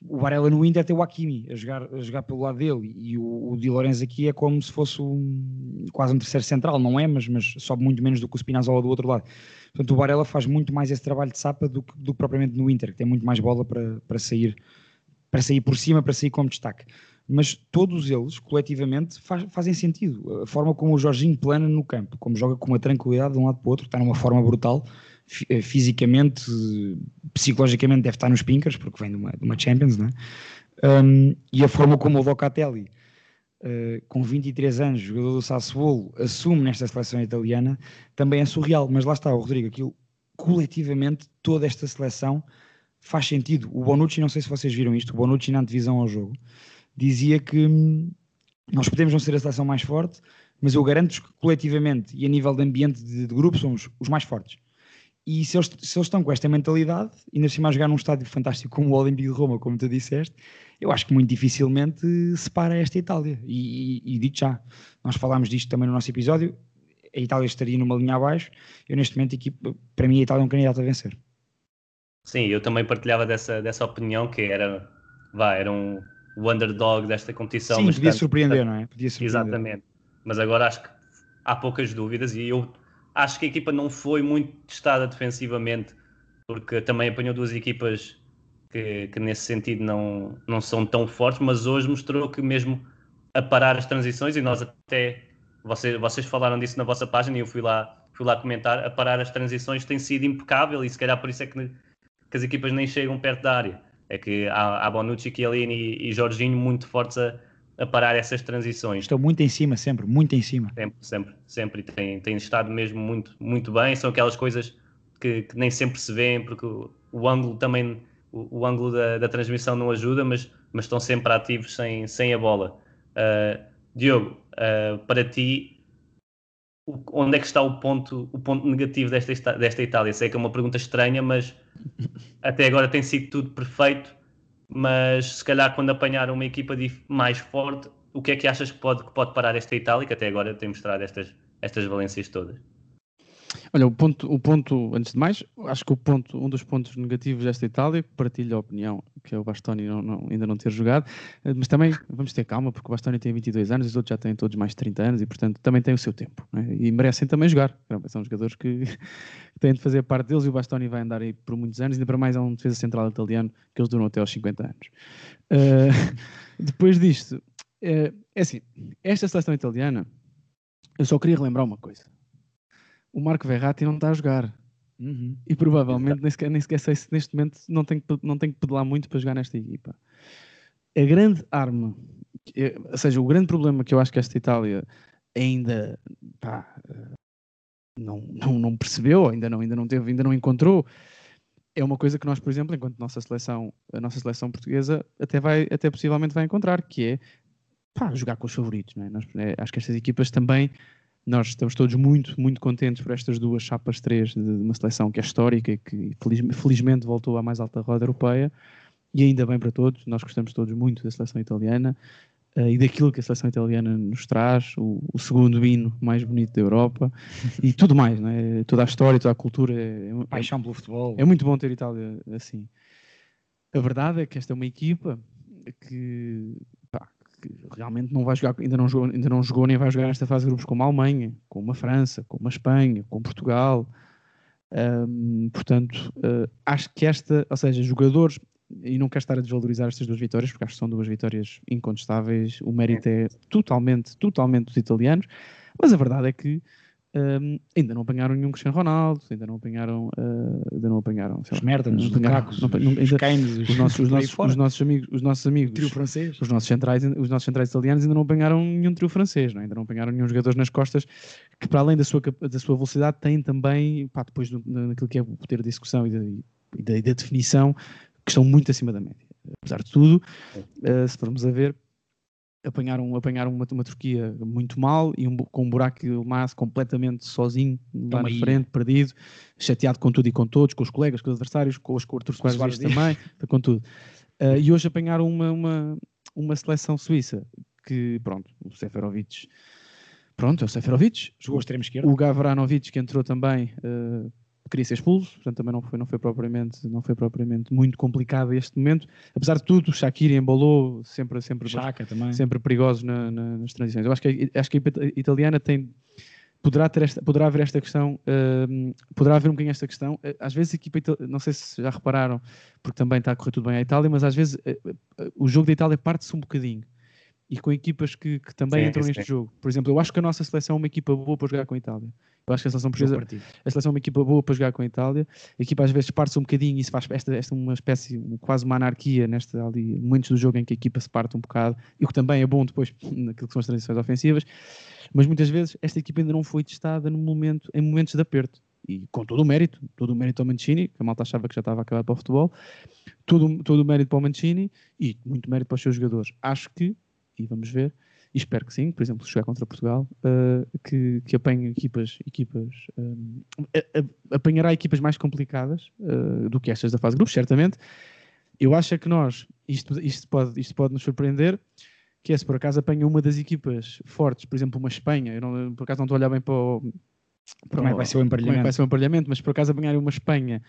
Speaker 2: o Varela no Inter tem o Hakimi a jogar, a jogar pelo lado dele e o, o Di Lorenzo aqui é como se fosse um, quase um terceiro central, não é? Mas, mas sobe muito menos do que o Spinazzola do outro lado. Portanto, o Varela faz muito mais esse trabalho de sapa do que, do que propriamente no Inter, que tem muito mais bola para, para, sair, para sair por cima, para sair como destaque. Mas todos eles, coletivamente, faz, fazem sentido. A forma como o Jorginho plana no campo, como joga com uma tranquilidade de um lado para o outro, está numa forma brutal fisicamente, psicologicamente deve estar nos pinkers, porque vem de uma, de uma Champions, não é? Um, e a forma como o Locatelli, uh, com 23 anos, jogador do Sassuolo, assume nesta seleção italiana, também é surreal. Mas lá está, o Rodrigo, aquilo, coletivamente, toda esta seleção faz sentido. O Bonucci, não sei se vocês viram isto, o Bonucci na antevisão ao jogo, dizia que hum, nós podemos não ser a seleção mais forte, mas eu garanto que coletivamente e a nível de ambiente de, de grupo somos os mais fortes. E se eles, se eles estão com esta mentalidade, ainda cima a jogar num estádio fantástico como o Olímpico de Roma, como tu disseste, eu acho que muito dificilmente separa esta Itália. E, e, e digo já, nós falámos disto também no nosso episódio, a Itália estaria numa linha abaixo, eu neste momento, equipe, para mim, a Itália é um candidato a vencer.
Speaker 1: Sim, eu também partilhava dessa, dessa opinião, que era, vá, era um, o underdog desta competição.
Speaker 2: Sim, podia surpreender, não é? Podia
Speaker 1: surpreender. Exatamente. Mas agora acho que há poucas dúvidas e eu acho que a equipa não foi muito testada defensivamente, porque também apanhou duas equipas que, que, nesse sentido não, não são tão fortes, mas hoje mostrou que mesmo a parar as transições, e nós até, vocês, vocês falaram disso na vossa página e eu fui lá, fui lá comentar, a parar as transições tem sido impecável e se calhar por isso é que, que as equipas nem chegam perto da área. É que há, há Bonucci, Chiellini e, e Jorginho muito fortes a, a parar essas transições.
Speaker 2: Estão muito em cima, sempre, muito em cima.
Speaker 1: Sempre, sempre, sempre. E têm, têm estado mesmo muito, muito bem. São aquelas coisas que, que nem sempre se vêem, porque o, o ângulo também, o, o ângulo da, da, transmissão não ajuda, mas, mas estão sempre ativos sem, sem a bola. Uh, Diogo, uh, para ti, onde é que está o ponto, o ponto negativo desta, desta Itália? Sei que é uma pergunta estranha, mas até agora tem sido tudo perfeito mas se calhar quando apanhar uma equipa mais forte, o que é que achas que pode, que pode parar esta Itália, que até agora tem mostrado estas, estas valências todas?
Speaker 3: Olha, o ponto, o ponto, antes de mais, acho que o ponto, um dos pontos negativos desta Itália, partilho a opinião, que é o Bastoni não, não, ainda não ter jogado, eh, mas também vamos ter calma, porque o Bastoni tem 22 anos, os outros já têm todos mais de 30 anos e, portanto, também têm o seu tempo. Né? E merecem também jogar. São jogadores que, têm de fazer parte deles e o Bastoni vai andar aí por muitos anos, ainda para mais é um defesa central italiano que eles duram até aos 50 anos. Uh, depois disto, uh, é assim, esta seleção italiana, eu só queria relembrar uma coisa o Marco Verratti não está a jogar. Uhum. E provavelmente nem sequer, nem sequer sei se neste momento não tem, que, não tem que pedalar muito para jogar nesta equipa. A grande arma, ou seja, o grande problema que eu acho que esta Itália ainda pá, não, não, não percebeu, ainda não, ainda não teve, ainda não encontrou, é uma coisa que nós, por exemplo, enquanto nossa seleção, a nossa seleção portuguesa até vai, até possivelmente vai encontrar, que é pá, jogar com os favoritos. É? Nós, é, acho que estas equipas também nós estamos todos muito, muito contentes por estas duas chapas três de uma seleção que é histórica e que felizmente voltou à mais alta roda europeia e ainda bem para todos, nós gostamos todos muito da seleção italiana uh, e daquilo que a seleção italiana nos traz, o, o, segundo hino mais bonito da Europa e tudo mais, é? toda a história, toda a cultura. É,
Speaker 2: é, Paixão pelo futebol.
Speaker 3: É muito bom ter Itália assim. A verdade é que esta é uma equipa que que realmente não vai jogar, ainda não jogou, ainda não jogou nem vai jogar nesta fase de grupos como a Alemanha, como a França, como a Espanha, como Portugal. Um, portanto, uh, acho que esta, ou seja, jogadores, e não quero estar a desvalorizar estas duas vitórias, porque acho que são duas vitórias incontestáveis, o mérito é totalmente, totalmente dos italianos, mas a verdade é que um, ainda não apanharam nenhum Cristiano Ronaldo, ainda não apanharam, uh, ainda não apanharam
Speaker 2: os merdas, os macacos, os,
Speaker 3: os, nossos, os, nossos, os nossos amigos, os nossos amigos,
Speaker 2: trio francês,
Speaker 3: os nossos centrais, os nossos centrais italianos ainda não apanharam nenhum trio francês, não? É? ainda não apanharam nenhum jogador nas costas que para além da sua da sua velocidade têm também, pá, depois naquilo que é o poder de execução e da, e da, e da definição que estão muito acima da média. Apesar de tudo, uh, se formos a ver, apanharam, apanharam uma, uma Turquia muito mal e um, com um buraco de massa completamente sozinho, lá na frente, perdido, chateado com tudo e com todos, com os colegas, com os adversários, com os outros quase também, com tudo. Uh, e hoje apanharam uma, uma, uma seleção suíça que, pronto, o Seferovic pronto, é o Seferovic.
Speaker 2: Jogou extremo esquerdo.
Speaker 3: O Gavranovic, que entrou também, uh, queria ser expulso, portanto também não foi, não foi, propriamente, não foi propriamente muito complicado este momento. Apesar de tudo, Shaqiri embolou, sempre, sempre,
Speaker 2: Chaka também.
Speaker 3: sempre perigosos na, na, nas transições. Eu acho que, acho que a italiana tem poderá, ter esta, poderá haver esta questão, uh, poderá haver um bocadinho esta questão. Uh, às vezes a equipa, não sei se já repararam, porque também está a correr tudo bem a Itália, mas às vezes uh, o jogo da Itália parte-se um bocadinho. E com equipas que, que também sim, entram neste jogo. Por exemplo, eu acho que a nossa seleção é uma equipa boa para jogar com a Itália. Eu acho que a seleção precisa, a seleção é uma equipa boa para jogar com a Itália. A equipa às vezes parte-se um bocadinho e se faz esta, esta uma espécie, quase uma anarquia nesta ali, momentos do jogo em que a equipa se parte um bocado, e o que também é bom depois naquilo que são as transições ofensivas. Mas muitas vezes esta equipa ainda não foi testada no momento, em momentos de aperto. E com todo o mérito, todo o mérito ao Mancini, que a malta achava que já estava a acabar para o futebol, todo, todo o mérito para o Mancini e muito mérito para os seus jogadores. Acho que, e vamos ver, e espero que sim, por exemplo, jogar contra Portugal, uh, que, que apanhe equipas, equipas um, uh, apanhará equipas mais complicadas uh, do que estas da fase de grupos, certamente. Eu acho é que nós, isto, isto, pode, isto pode nos surpreender, que é se por acaso apanha uma das equipas fortes, por exemplo, uma Espanha, eu não, por acaso não estou a olhar bem para o.
Speaker 2: Para como é vai ser o emparelhamento?
Speaker 3: Como é que vai ser o emparelhamento, mas por acaso apanhar uma Espanha,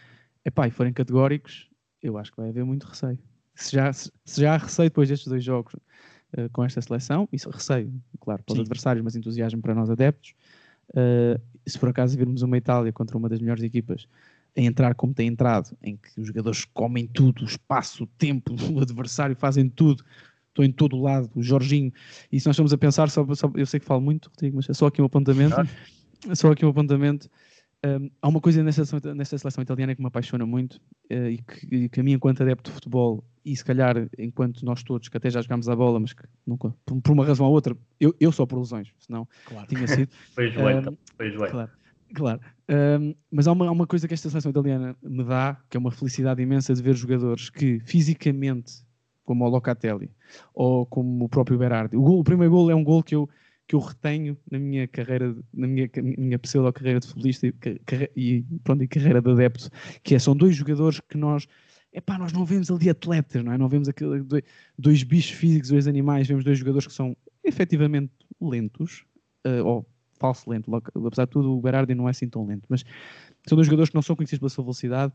Speaker 3: epá, e forem categóricos, eu acho que vai haver muito receio. Se já, se já há receio depois destes dois jogos uh, com esta seleção, isso receio, claro, para os Sim. adversários, mas entusiasmo para nós adeptos. Uh, se por acaso virmos uma Itália contra uma das melhores equipas a entrar como tem entrado, em que os jogadores comem tudo, o espaço, o tempo do adversário, fazem tudo, estou em todo o lado, o Jorginho, e se nós estamos a pensar, só, só, eu sei que falo muito, Rodrigo, mas é só aqui um apontamento, só aqui um apontamento, um, há uma coisa nesta seleção, nesta seleção italiana que me apaixona muito uh, e, que, e, que, a mim, enquanto adepto de futebol, e se calhar enquanto nós todos, que até já jogámos a bola, mas que nunca, por, por uma razão ou outra, eu, eu só por lesões, senão
Speaker 1: claro.
Speaker 3: tinha sido.
Speaker 1: foi joelho, um, foi joelho.
Speaker 3: Claro. Claro, um, mas há uma, há uma coisa que esta seleção italiana me dá, que é uma felicidade imensa de ver jogadores que fisicamente, como o Locatelli ou como o próprio Berardi, o, gol, o primeiro gol é um gol que eu, que eu retenho na minha carreira, na minha, minha pseudo-carreira de futebolista e, e, pronto, e carreira de adepto, que é, são dois jogadores que nós, epá, nós não vemos ali atletas, não é? Não vemos aquele, dois, dois bichos físicos, dois animais, vemos dois jogadores que são efetivamente lentos, uh, ou falso lento, apesar de tudo o Berardi não é assim tão lento, mas são dois jogadores que não são conhecidos pela sua velocidade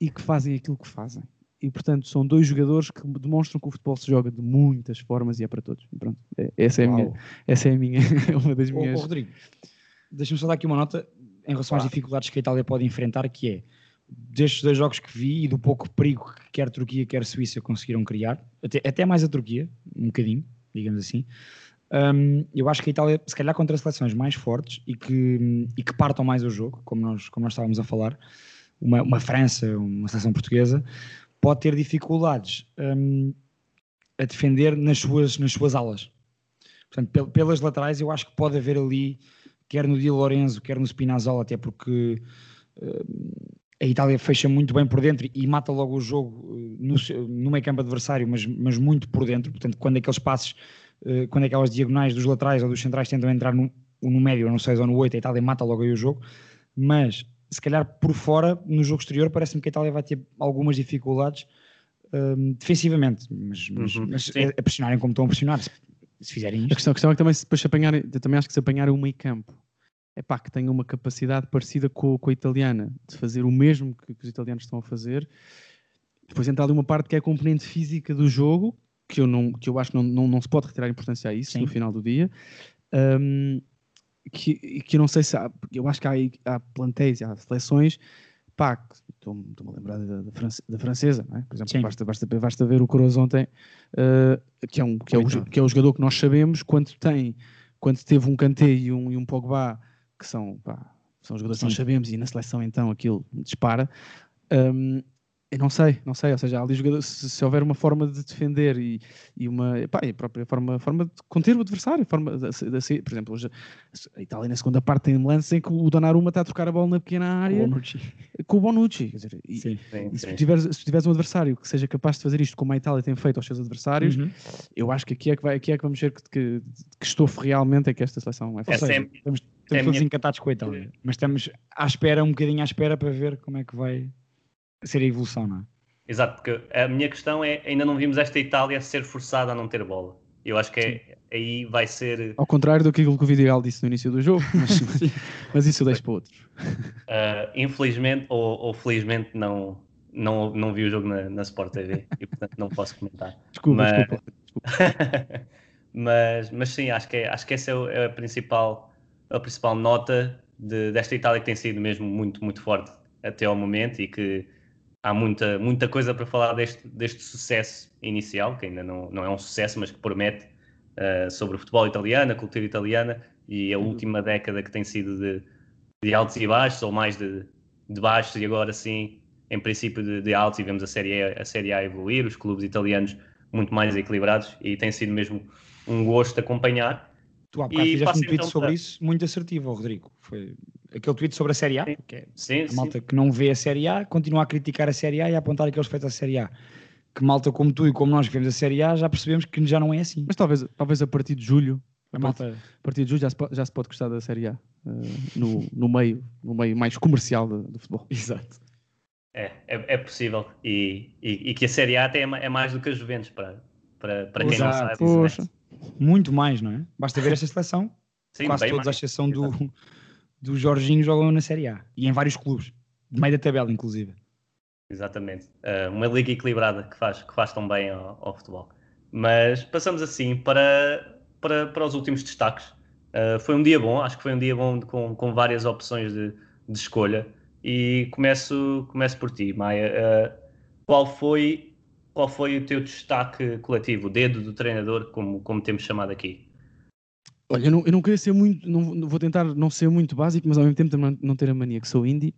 Speaker 3: e que fazem aquilo que fazem e portanto são dois jogadores que demonstram que o futebol se joga de muitas formas e é para todos. pronto, é, essa é a minha, essa é a minha, uma das minhas.
Speaker 2: Ô, Rodrigo, deixa-me só dar aqui uma nota em relação às dificuldades que a Itália pode enfrentar, que é destes dois jogos que vi e do pouco perigo que quer Turquia, quer Suíça conseguiram criar, até, até mais a Turquia, um bocadinho, digamos assim. Um, eu acho que a Itália, se calhar contra seleções mais fortes e que, e que partam mais o jogo, como nós, como nós estávamos a falar, uma, uma França, uma seleção portuguesa, pode ter dificuldades um, a defender nas suas, nas suas alas. Portanto, pelas laterais, eu acho que pode haver ali, quer no Di Lorenzo, quer no Spinazzola, até porque um, a Itália fecha muito bem por dentro e mata logo o jogo uh, no, no meio campo adversário, mas, mas muito por dentro. Portanto, quando aqueles passos, uh, quando aquelas diagonais dos laterais ou dos centrais tentam entrar no, no médio, ou no 6 ou no 8, a Itália mata logo aí o jogo. Mas se calhar por fora, no jogo exterior, parece-me que a Itália vai ter algumas dificuldades um, defensivamente, mas, mas, uhum, mas é, a pressionarem como estão a pressionar, se, se fizerem isto.
Speaker 3: A questão, a questão é que também, se depois se apanhar, eu também acho que se apanhar o meio campo, é pá, que tenha uma capacidade parecida com, com a italiana, de fazer o mesmo que, que os italianos estão a fazer. Depois entra ali uma parte que é a componente física do jogo, que eu, não, que eu acho que não, não, não se pode retirar importância a isso Sim. no final do dia. Um, que, que eu não sei se há, eu acho que há, há plantéis, há seleções, pá, estou-me a lembrar da, da, da francesa, é? por exemplo, basta, basta, basta ver o Coroz ontem, uh, que, é um, que, é o, que é o jogador que nós sabemos, quando tem, quando teve um Kanté e um, e um Pogba, que são, pá, são jogadores Sim. que nós sabemos, e na seleção então aquilo dispara, um, eu não sei, não sei, ou seja, ali jogador, se, se, houver uma forma de defender e, e uma pá, e a própria forma, forma de conter o adversário, forma de, de, por exemplo, hoje a Itália na segunda parte tem lance em que o Donnarumma está a trocar a bola na pequena área com o Bonucci, quer dizer, e, sim, sim, e se, tiveres, se tiveres um adversário que seja capaz de fazer isto como a Itália tem feito aos seus adversários, uhum. eu acho que aqui é que, vai, aqui é que vamos ver que, que, que estofo realmente é que esta seleção é.
Speaker 2: Ou seja, estamos, estamos é todos minha... encantados com a Itália, mas estamos à espera, um bocadinho à espera para ver como é que vai ser a evolução, não é?
Speaker 1: Exato, porque a minha questão é ainda não vimos esta Itália ser forçada a não ter bola. Eu acho que é, aí vai ser.
Speaker 3: Ao contrário do que o Vidigal disse no início do jogo, mas, mas isso eu deixo para outros.
Speaker 1: Uh, infelizmente ou, ou, felizmente não, não, não vi o jogo na, na Sport TV e portanto não posso comentar.
Speaker 3: Desculpa, mas... desculpa.
Speaker 1: desculpa. mas, mas sim, acho que, é, acho que essa é a principal, a principal nota de, desta Itália que tem sido mesmo muito, muito forte até ao momento e que há muita, muita coisa para falar deste, deste sucesso inicial, que ainda não, não é um sucesso, mas que promete uh, sobre o futebol italiano, a cultura italiana e a última década que tem sido de, de altos e baixos, ou mais de, de baixos, e agora sim, em princípio, de, de altos, e vemos a Série, a, a série A evoluir, os clubes italianos muito mais equilibrados, e tem sido mesmo um gosto acompanhar.
Speaker 2: Tu há bocado fizeste um tweet então sobre para... isso muito assertivo, Rodrigo. Foi aquele tweet sobre a Série A, sim. que é sim, a malta sim. que não vê a Série A, continua a criticar a Série A e a apontar aqueles feitos à Série A. Que malta como tu e como nós que vemos a Série A já percebemos que já não é assim.
Speaker 3: Mas talvez, talvez a partir de julho, a, malta... a partir de julho já se, já se pode gostar da Série A uh, no, no, meio, no meio mais comercial do, do futebol.
Speaker 1: Exato. É, é, é possível. E, e, e, que a Série A até é, é mais do que a Juventus, para, para, para quem Exato. não sabe.
Speaker 2: Poxa. Muito mais, não é? Basta ver esta seleção. Sim, quase todos, mais. à exceção do, do Jorginho jogam na Série A e em vários clubes, de meio da tabela, inclusive.
Speaker 1: Exatamente. Uh, uma liga equilibrada que faz, que faz tão bem ao, ao futebol. Mas passamos assim para, para, para os últimos destaques. Uh, foi um dia bom, acho que foi um dia bom com, com várias opções de, de escolha. E começo, começo por ti, Maia. Uh, qual, foi, qual foi o teu destaque coletivo, o dedo do treinador, como, como temos chamado aqui?
Speaker 3: Olha, eu não, eu não queria ser muito, não, vou tentar não ser muito básico, mas ao mesmo tempo também não ter a mania que sou indie.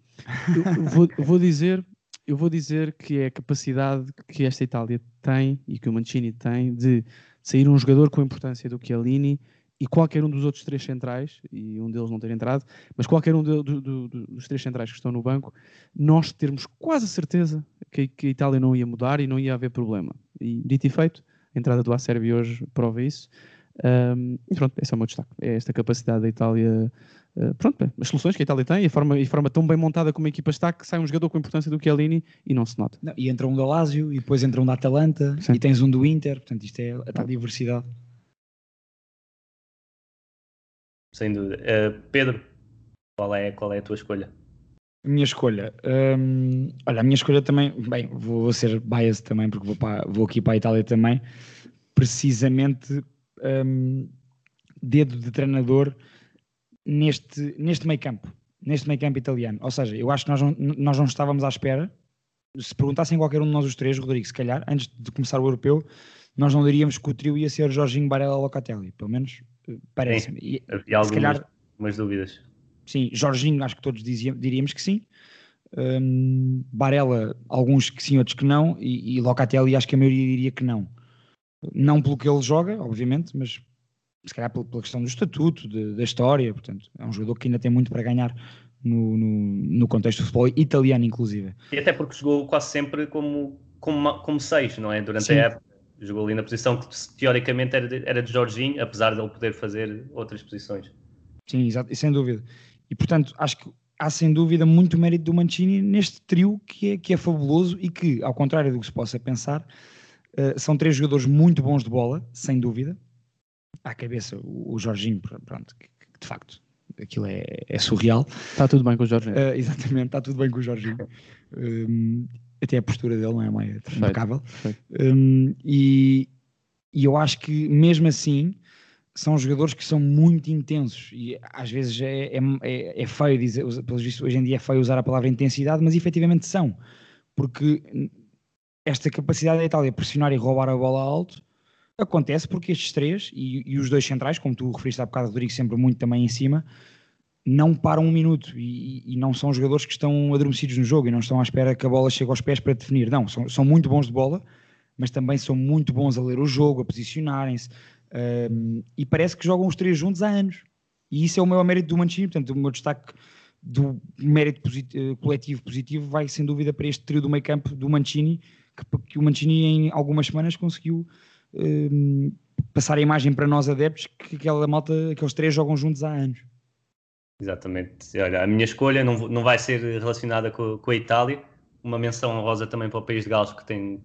Speaker 3: Eu, vou, vou, dizer, eu vou dizer que é a capacidade que esta Itália tem e que o Mancini tem de sair um jogador com a importância do Chiellini e qualquer um dos outros três centrais, e um deles não ter entrado, mas qualquer um do, do, do, dos três centrais que estão no banco, nós termos quase a certeza que, que, a Itália não ia mudar e não ia haver problema. E dito e feito, a entrada do Acerbi hoje prova isso. Um, e pronto, esse é o meu destaque. É esta capacidade da Itália. Uh, pronto, as soluções que a Itália tem e a forma, e a forma tão bem montada como a equipa está que sai um jogador com a importância do Chiellini e não se nota. Não,
Speaker 2: e entra um da Lazio e depois entra um da Atalanta Sim. e tens um do Inter, portanto isto é a tal diversidade.
Speaker 1: Sem dúvida. Uh, Pedro, qual é, qual é a tua escolha?
Speaker 2: A minha escolha. Um, olha, a minha escolha também. Bem, vou ser biased também, porque vou, para, vou aqui para a Itália também, precisamente um, dedo de treinador neste, neste meio campo, neste meio campo italiano. Ou seja, eu acho que nós não, nós não estávamos à espera. Se perguntassem qualquer um de nós os três, Rodrigo, se calhar, antes de começar o europeu, nós não diríamos que o trio ia ser Jorginho Barella Locatelli. Pelo menos eh, parece-me.
Speaker 1: E algumas calhar, umas dúvidas.
Speaker 2: Sim, Jorginho, acho que todos dizia, diríamos que sim. Um, Barella, alguns que sim, outros que não. E, e Locatelli, acho que a maioria diria que não. Não pelo que ele joga, obviamente, mas se calhar pela questão do estatuto, de, da história. Portanto, é um jogador que ainda tem muito para ganhar no, no, no, contexto do futebol italiano, inclusive.
Speaker 1: E até porque jogou quase sempre como, como, como seis, não é? Durante Sim. a época. Jogou ali na posição que teoricamente era de, era de Jorginho, apesar de ele poder fazer outras posições.
Speaker 2: Sim, exato, e sem dúvida. E portanto, acho que há sem dúvida muito mérito do Mancini neste trio que é, que é fabuloso e que, ao contrário do que se possa pensar, Uh, são três jogadores muito bons de bola, sem dúvida. À cabeça, o, o Jorginho, pronto, que, que, de facto, aquilo é, é, surreal.
Speaker 3: Está tudo bem com o Jorginho. Uh,
Speaker 2: exatamente, está tudo bem com o Jorginho. Um, até a postura dele não é mais impecável. Um, e, e eu acho que, mesmo assim, são jogadores que são muito intensos e às vezes é, é, é, é feio dizer, pelos vistos, hoje em dia é feio usar a palavra intensidade, mas efetivamente são, porque esta capacidade da Itália pressionar e roubar a bola alto acontece porque estes três e, e, os dois centrais, como tu referiste há bocado, Rodrigo, sempre muito também em cima, não param um minuto e, e, não são jogadores que estão adormecidos no jogo e não estão à espera que a bola chegue aos pés para definir. Não, são, são muito bons de bola, mas também são muito bons a ler o jogo, a posicionarem-se um, e parece que jogam os três juntos há anos. E isso é o meu mérito do Mancini, portanto, o meu destaque do mérito positivo, coletivo positivo vai sem dúvida para este trio do meio campo do Mancini que, que o Mancini em algumas semanas conseguiu um, passar a imagem para nós adeptos que aquela malta, aqueles três jogam juntos há anos.
Speaker 1: Exatamente. Olha, a minha escolha não, não vai ser relacionada com, com a Itália. Uma menção honrosa também para o país de Gales, que, tem,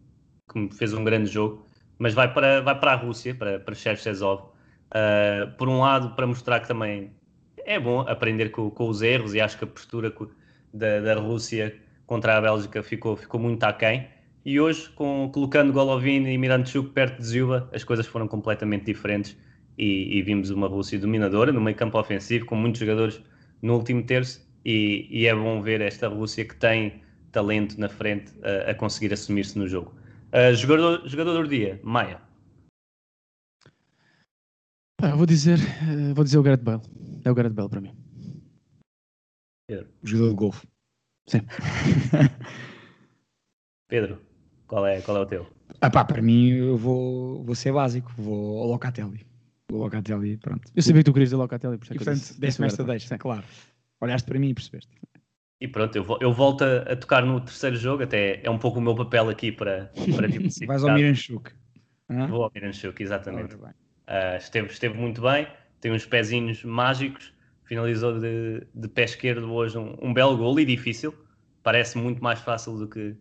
Speaker 1: que fez um grande jogo, mas vai para, vai para a Rússia, para, para Cherchezov. Uh, por um lado, para mostrar que também é bom aprender com, com os erros e acho que a postura da, da, Rússia contra a Bélgica ficou, ficou muito aquém. E hoje, com, colocando Golovin e Miranchuk perto de Zuba, as coisas foram completamente diferentes e, e, vimos uma Rússia dominadora no meio campo ofensivo, com muitos jogadores no último terço e, e é bom ver esta Rússia que tem talento na frente a, a conseguir assumir-se no jogo. Uh, jogador, jogador do dia, Maia.
Speaker 3: Pá, vou dizer, uh, vou dizer o Gareth Bale. É o Gareth Bale para mim.
Speaker 1: Pedro.
Speaker 2: Jogador de golfe.
Speaker 3: Sim.
Speaker 1: Pedro, qual é, qual é o teu?
Speaker 2: Ah pá, para mim eu vou, vou ser básico, vou ao Locatelli. O Locatelli, pronto.
Speaker 3: Eu sabia que tu querias dizer Locatelli, por isso é
Speaker 2: que portanto, desse-me esta deixa, claro. Olhaste para mim e percebeste.
Speaker 1: E pronto, eu, eu volto a, a, tocar no terceiro jogo, até é um pouco o meu papel aqui para, para
Speaker 2: Vais ao Miranchuk.
Speaker 1: Vou ao Miranchuk, exatamente. Uh, esteve, esteve muito bem, tem uns pezinhos mágicos, finalizou de, de pé esquerdo hoje um, um belo gol e difícil, parece muito mais fácil do que,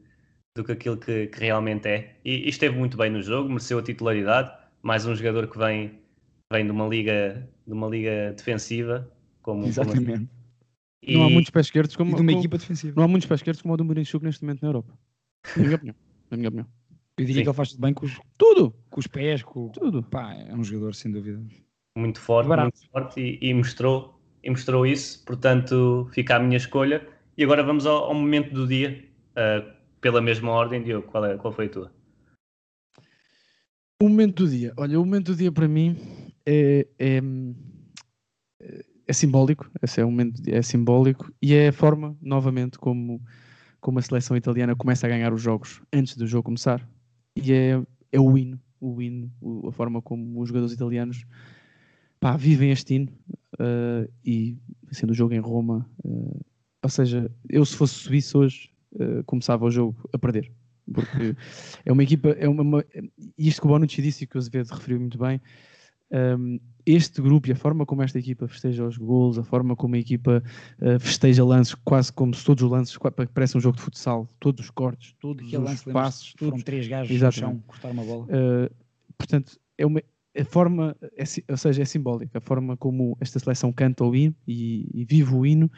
Speaker 1: do que aquilo que, que realmente é. E, e, esteve muito bem no jogo, mereceu a titularidade, mais um jogador que vem, vem de uma liga de uma liga defensiva, como,
Speaker 2: Exatamente.
Speaker 3: Como e... Não há muitos pés esquerdos como,
Speaker 2: de uma
Speaker 3: como,
Speaker 2: equipa defensiva.
Speaker 3: Não há muitos pés esquerdos como o do Mourinho neste momento na Europa. Na minha opinião. Na minha opinião.
Speaker 2: Eu diria Sim. que ele faz tudo bem com os,
Speaker 3: tudo.
Speaker 2: Com os pés, com
Speaker 3: tudo.
Speaker 2: Pá, é um jogador sem dúvida.
Speaker 1: Muito forte, muito forte e, e, mostrou, e mostrou isso, portanto fica a minha escolha. E agora vamos ao, ao momento do dia, uh, pela mesma ordem, Diogo, qual, é, qual foi a tua?
Speaker 3: O momento do dia. Olha, o momento do dia para mim é, é, é simbólico, esse é um momento, é simbólico e é a forma, novamente, como, como a seleção italiana começa a ganhar os jogos antes do jogo começar e é, é o hino, o hino, a forma como os jogadores italianos pá, vivem este hino uh, e sendo o jogo em Roma, uh, ou seja, eu se fosse suíço hoje uh, começava o jogo a perder, porque é uma equipa, é uma, uma isto que o Bonucci disse e que o Azevedo referiu muito bem, um, este grupo e a forma como esta equipa festeja os gols, a forma como a equipa uh, festeja lances, quase como se todos os lances parece um jogo de futsal, todos os cortes, todos Aquele os lance, passos,
Speaker 2: todos, foram três gajos Exatamente. no chão cortar uma bola. Uh,
Speaker 3: portanto, é uma a forma, é, ou seja, é simbólica, a forma como esta seleção canta o hino e, e vive o hino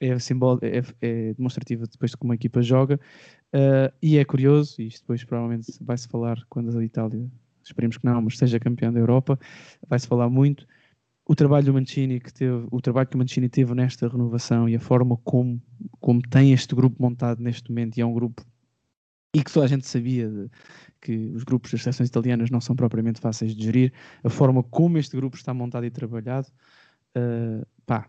Speaker 3: é, simbol, é, é depois de como a equipa joga uh, e é curioso, e isto depois provavelmente vai-se falar quando a Itália esperemos que não, mas seja campeão da Europa, vai-se falar muito. O trabalho do Mancini que teve, o trabalho que o Mancini teve nesta renovação e a forma como, como tem este grupo montado neste momento, e é um grupo e que toda a gente sabia de, que os grupos das seleções italianas não são propriamente fáceis de gerir, a forma como este grupo está montado e trabalhado, uh, pá,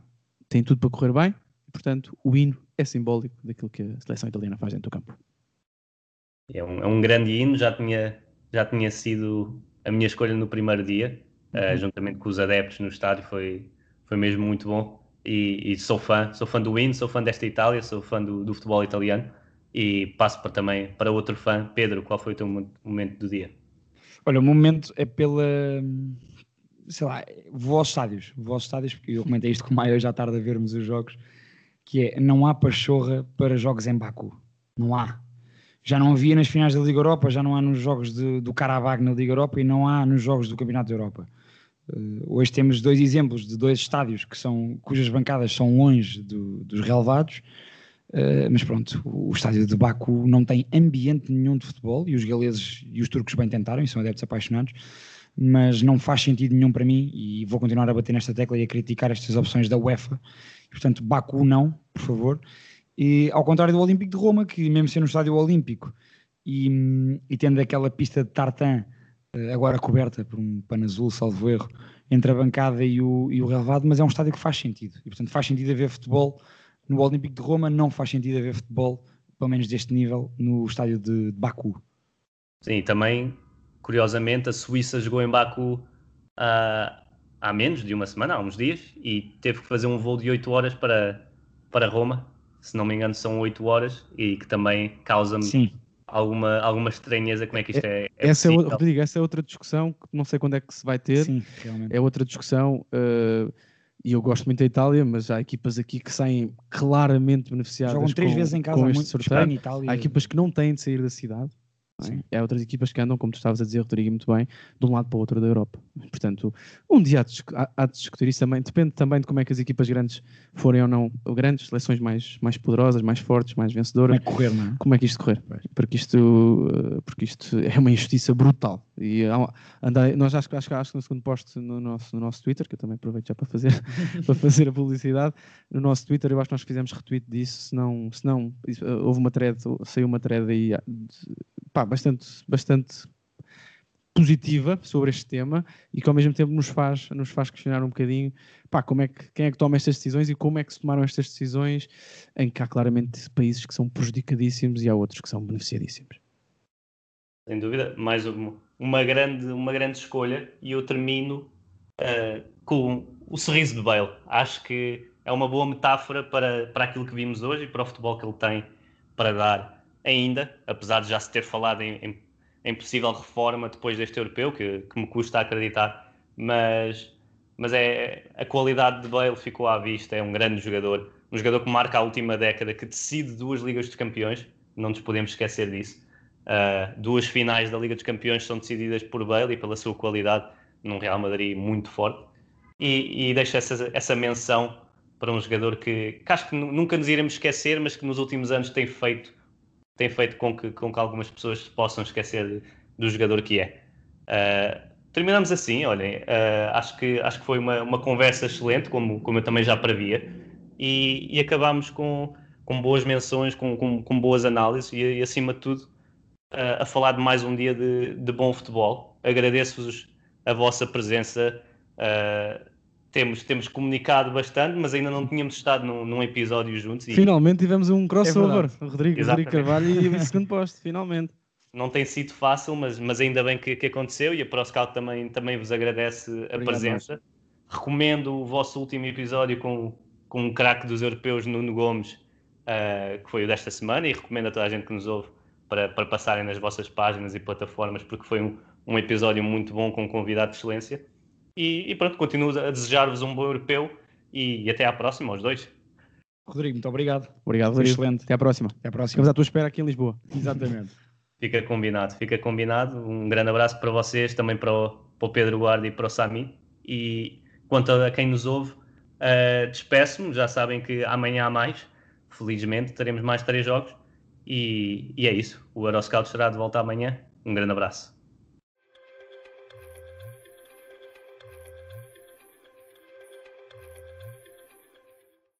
Speaker 3: tem tudo para correr bem, portanto, o hino é simbólico daquilo que a seleção italiana faz dentro do campo.
Speaker 1: É um, é um grande hino, já tinha já tinha sido a minha escolha no primeiro dia, eh, uhum. uh, juntamente com os adeptos no estádio, foi, foi mesmo muito bom. E, e, sou fã, sou fã do Win, sou fã desta Itália, sou fã do, do, futebol italiano e passo para, também para outro fã. Pedro, qual foi o teu momento do dia?
Speaker 2: Olha, o momento é pela. Sei lá, vou aos estádios, vou aos estádios, porque eu comentei isto com o Maio hoje à tarde a vermos os jogos, que é não há pachorra para jogos em Baku. Não há já não havia nas finais da Liga Europa, já não há nos jogos de, do Carabag na Liga Europa e não há nos jogos do Campeonato da Europa. Uh, hoje temos dois exemplos de dois estádios que são, cujas bancadas são longe do, dos relevados, uh, mas pronto, o, o, estádio de Baku não tem ambiente nenhum de futebol e os galeses e os turcos bem tentaram e são adeptos apaixonados, mas não faz sentido nenhum para mim e vou continuar a bater nesta tecla e a criticar estas opções da UEFA. Portanto, Baku não, por favor. E, ao contrário do Olímpico de Roma, que mesmo sendo no estádio olímpico e, e tendo aquela pista de tartan eh, agora coberta por um pano azul, salvo erro, entre a bancada e o, e o relevado, mas é um estádio que faz sentido. E portanto faz sentido haver futebol no Olímpico de Roma, não faz sentido haver futebol, pelo menos deste nível, no estádio de, de Baku.
Speaker 1: Sim, também, curiosamente, a Suíça jogou em Baku há, há menos de uma semana, há uns dias, e teve que fazer um voo de 8 horas para, para Roma se não me engano, são 8 horas e que também causa-me alguma, alguma estranheza como é que isto é. é
Speaker 3: essa, é, Rodrigo, essa é outra discussão que não sei quando é que se vai ter.
Speaker 2: Sim, realmente.
Speaker 3: É outra discussão. Uh, e eu gosto muito da Itália, mas há equipas aqui que saem claramente beneficiadas
Speaker 2: Jogam três
Speaker 3: com,
Speaker 2: vezes em casa,
Speaker 3: com este sorteio.
Speaker 2: Espanha, Itália.
Speaker 3: Há equipas que não têm de sair da cidade. É? Há outras equipas que andam, como tu estavas a dizer, Rodrigo, muito bem, de um lado para o outro da Europa. Portanto, um dia há de, há de discutir isso também. Depende também de como é que as equipas grandes forem ou não, grandes, seleções mais, mais poderosas, mais fortes, mais vencedoras.
Speaker 2: Como é que correr, não é?
Speaker 3: Como é que isto correr? Porque isto, eh, porque isto é uma injustiça brutal. E anda, nós acho, acho, acho que no segundo post no nosso, no nosso Twitter, que eu também aproveito já para fazer, para fazer a publicidade, no nosso Twitter eu acho que nós fizemos retweet disso, se não, se não houve uma thread, saiu uma thread aí pá, bastante, bastante positiva sobre este tema e que ao mesmo tempo nos faz, nos faz questionar um bocadinho pá, como é que, quem é que toma estas decisões e como é que se tomaram estas decisões em que há claramente países que são prejudicadíssimos e há outros que são beneficiadíssimos.
Speaker 1: Sem dúvida, mais uma, uma, grande, uma grande escolha e eu termino uh, com o sorriso de Bale. Acho que é uma boa metáfora para, para aquilo que vimos hoje e para o futebol que ele tem para dar ainda, apesar de já se ter falado em, em, em possível reforma depois deste europeu, que, que, me custa acreditar, mas, mas é, a qualidade de Bale ficou à vista, é um grande jogador, um jogador que marca a última década, que decide duas Ligas dos Campeões, não nos podemos esquecer disso. Uh, duas finais da Liga dos Campeões são decididas por Bale e pela sua qualidade num Real Madrid muito forte. E, e deixa essa, essa menção para um jogador que, que acho que nunca nos iremos esquecer, mas que nos últimos anos tem feito tem feito com que, com que algumas pessoas possam esquecer do jogador que é. Uh, terminamos assim, olhem, uh, acho, que, acho que foi uma, uma conversa excelente, como, como eu também já previa, e, e acabámos com, com boas menções, com, com, com boas análises e, e acima de tudo, uh, a falar de mais um dia de, de bom futebol. Agradeço-vos a vossa presença. Uh, temos, temos comunicado bastante, mas ainda não tínhamos estado num, num episódio juntos. E...
Speaker 3: Finalmente tivemos um crossover, é Rodrigo, Rodrigo Carvalho e o segundo posto, finalmente.
Speaker 1: Não tem sido fácil, mas, mas ainda bem que, que aconteceu e a ProScout também, também vos agradece a Obrigado, presença. Recomendo o vosso último episódio com, com um craque dos europeus, Nuno Gomes, uh, que foi o desta semana, e recomendo a toda a gente que nos ouve para, para passarem nas vossas páginas e plataformas, porque foi um, um episódio muito bom com um convidado de excelência. E, e pronto, continuo a desejar-vos um bom europeu e, e, até à próxima, aos dois.
Speaker 2: Rodrigo, muito obrigado.
Speaker 3: Obrigado, Rodrigo. Excelente. Até à próxima.
Speaker 2: Até à próxima.
Speaker 3: Ficamos à tua espera aqui em Lisboa.
Speaker 2: Exatamente.
Speaker 1: fica combinado, fica combinado. Um grande abraço para vocês, também para o, para o Pedro Guarda e para o Sami. E quanto a quem nos ouve, uh, despeço-me. Já sabem que amanhã há mais. Felizmente teremos mais três jogos. E, e é isso. O Euroscout estará de volta amanhã. Um grande abraço.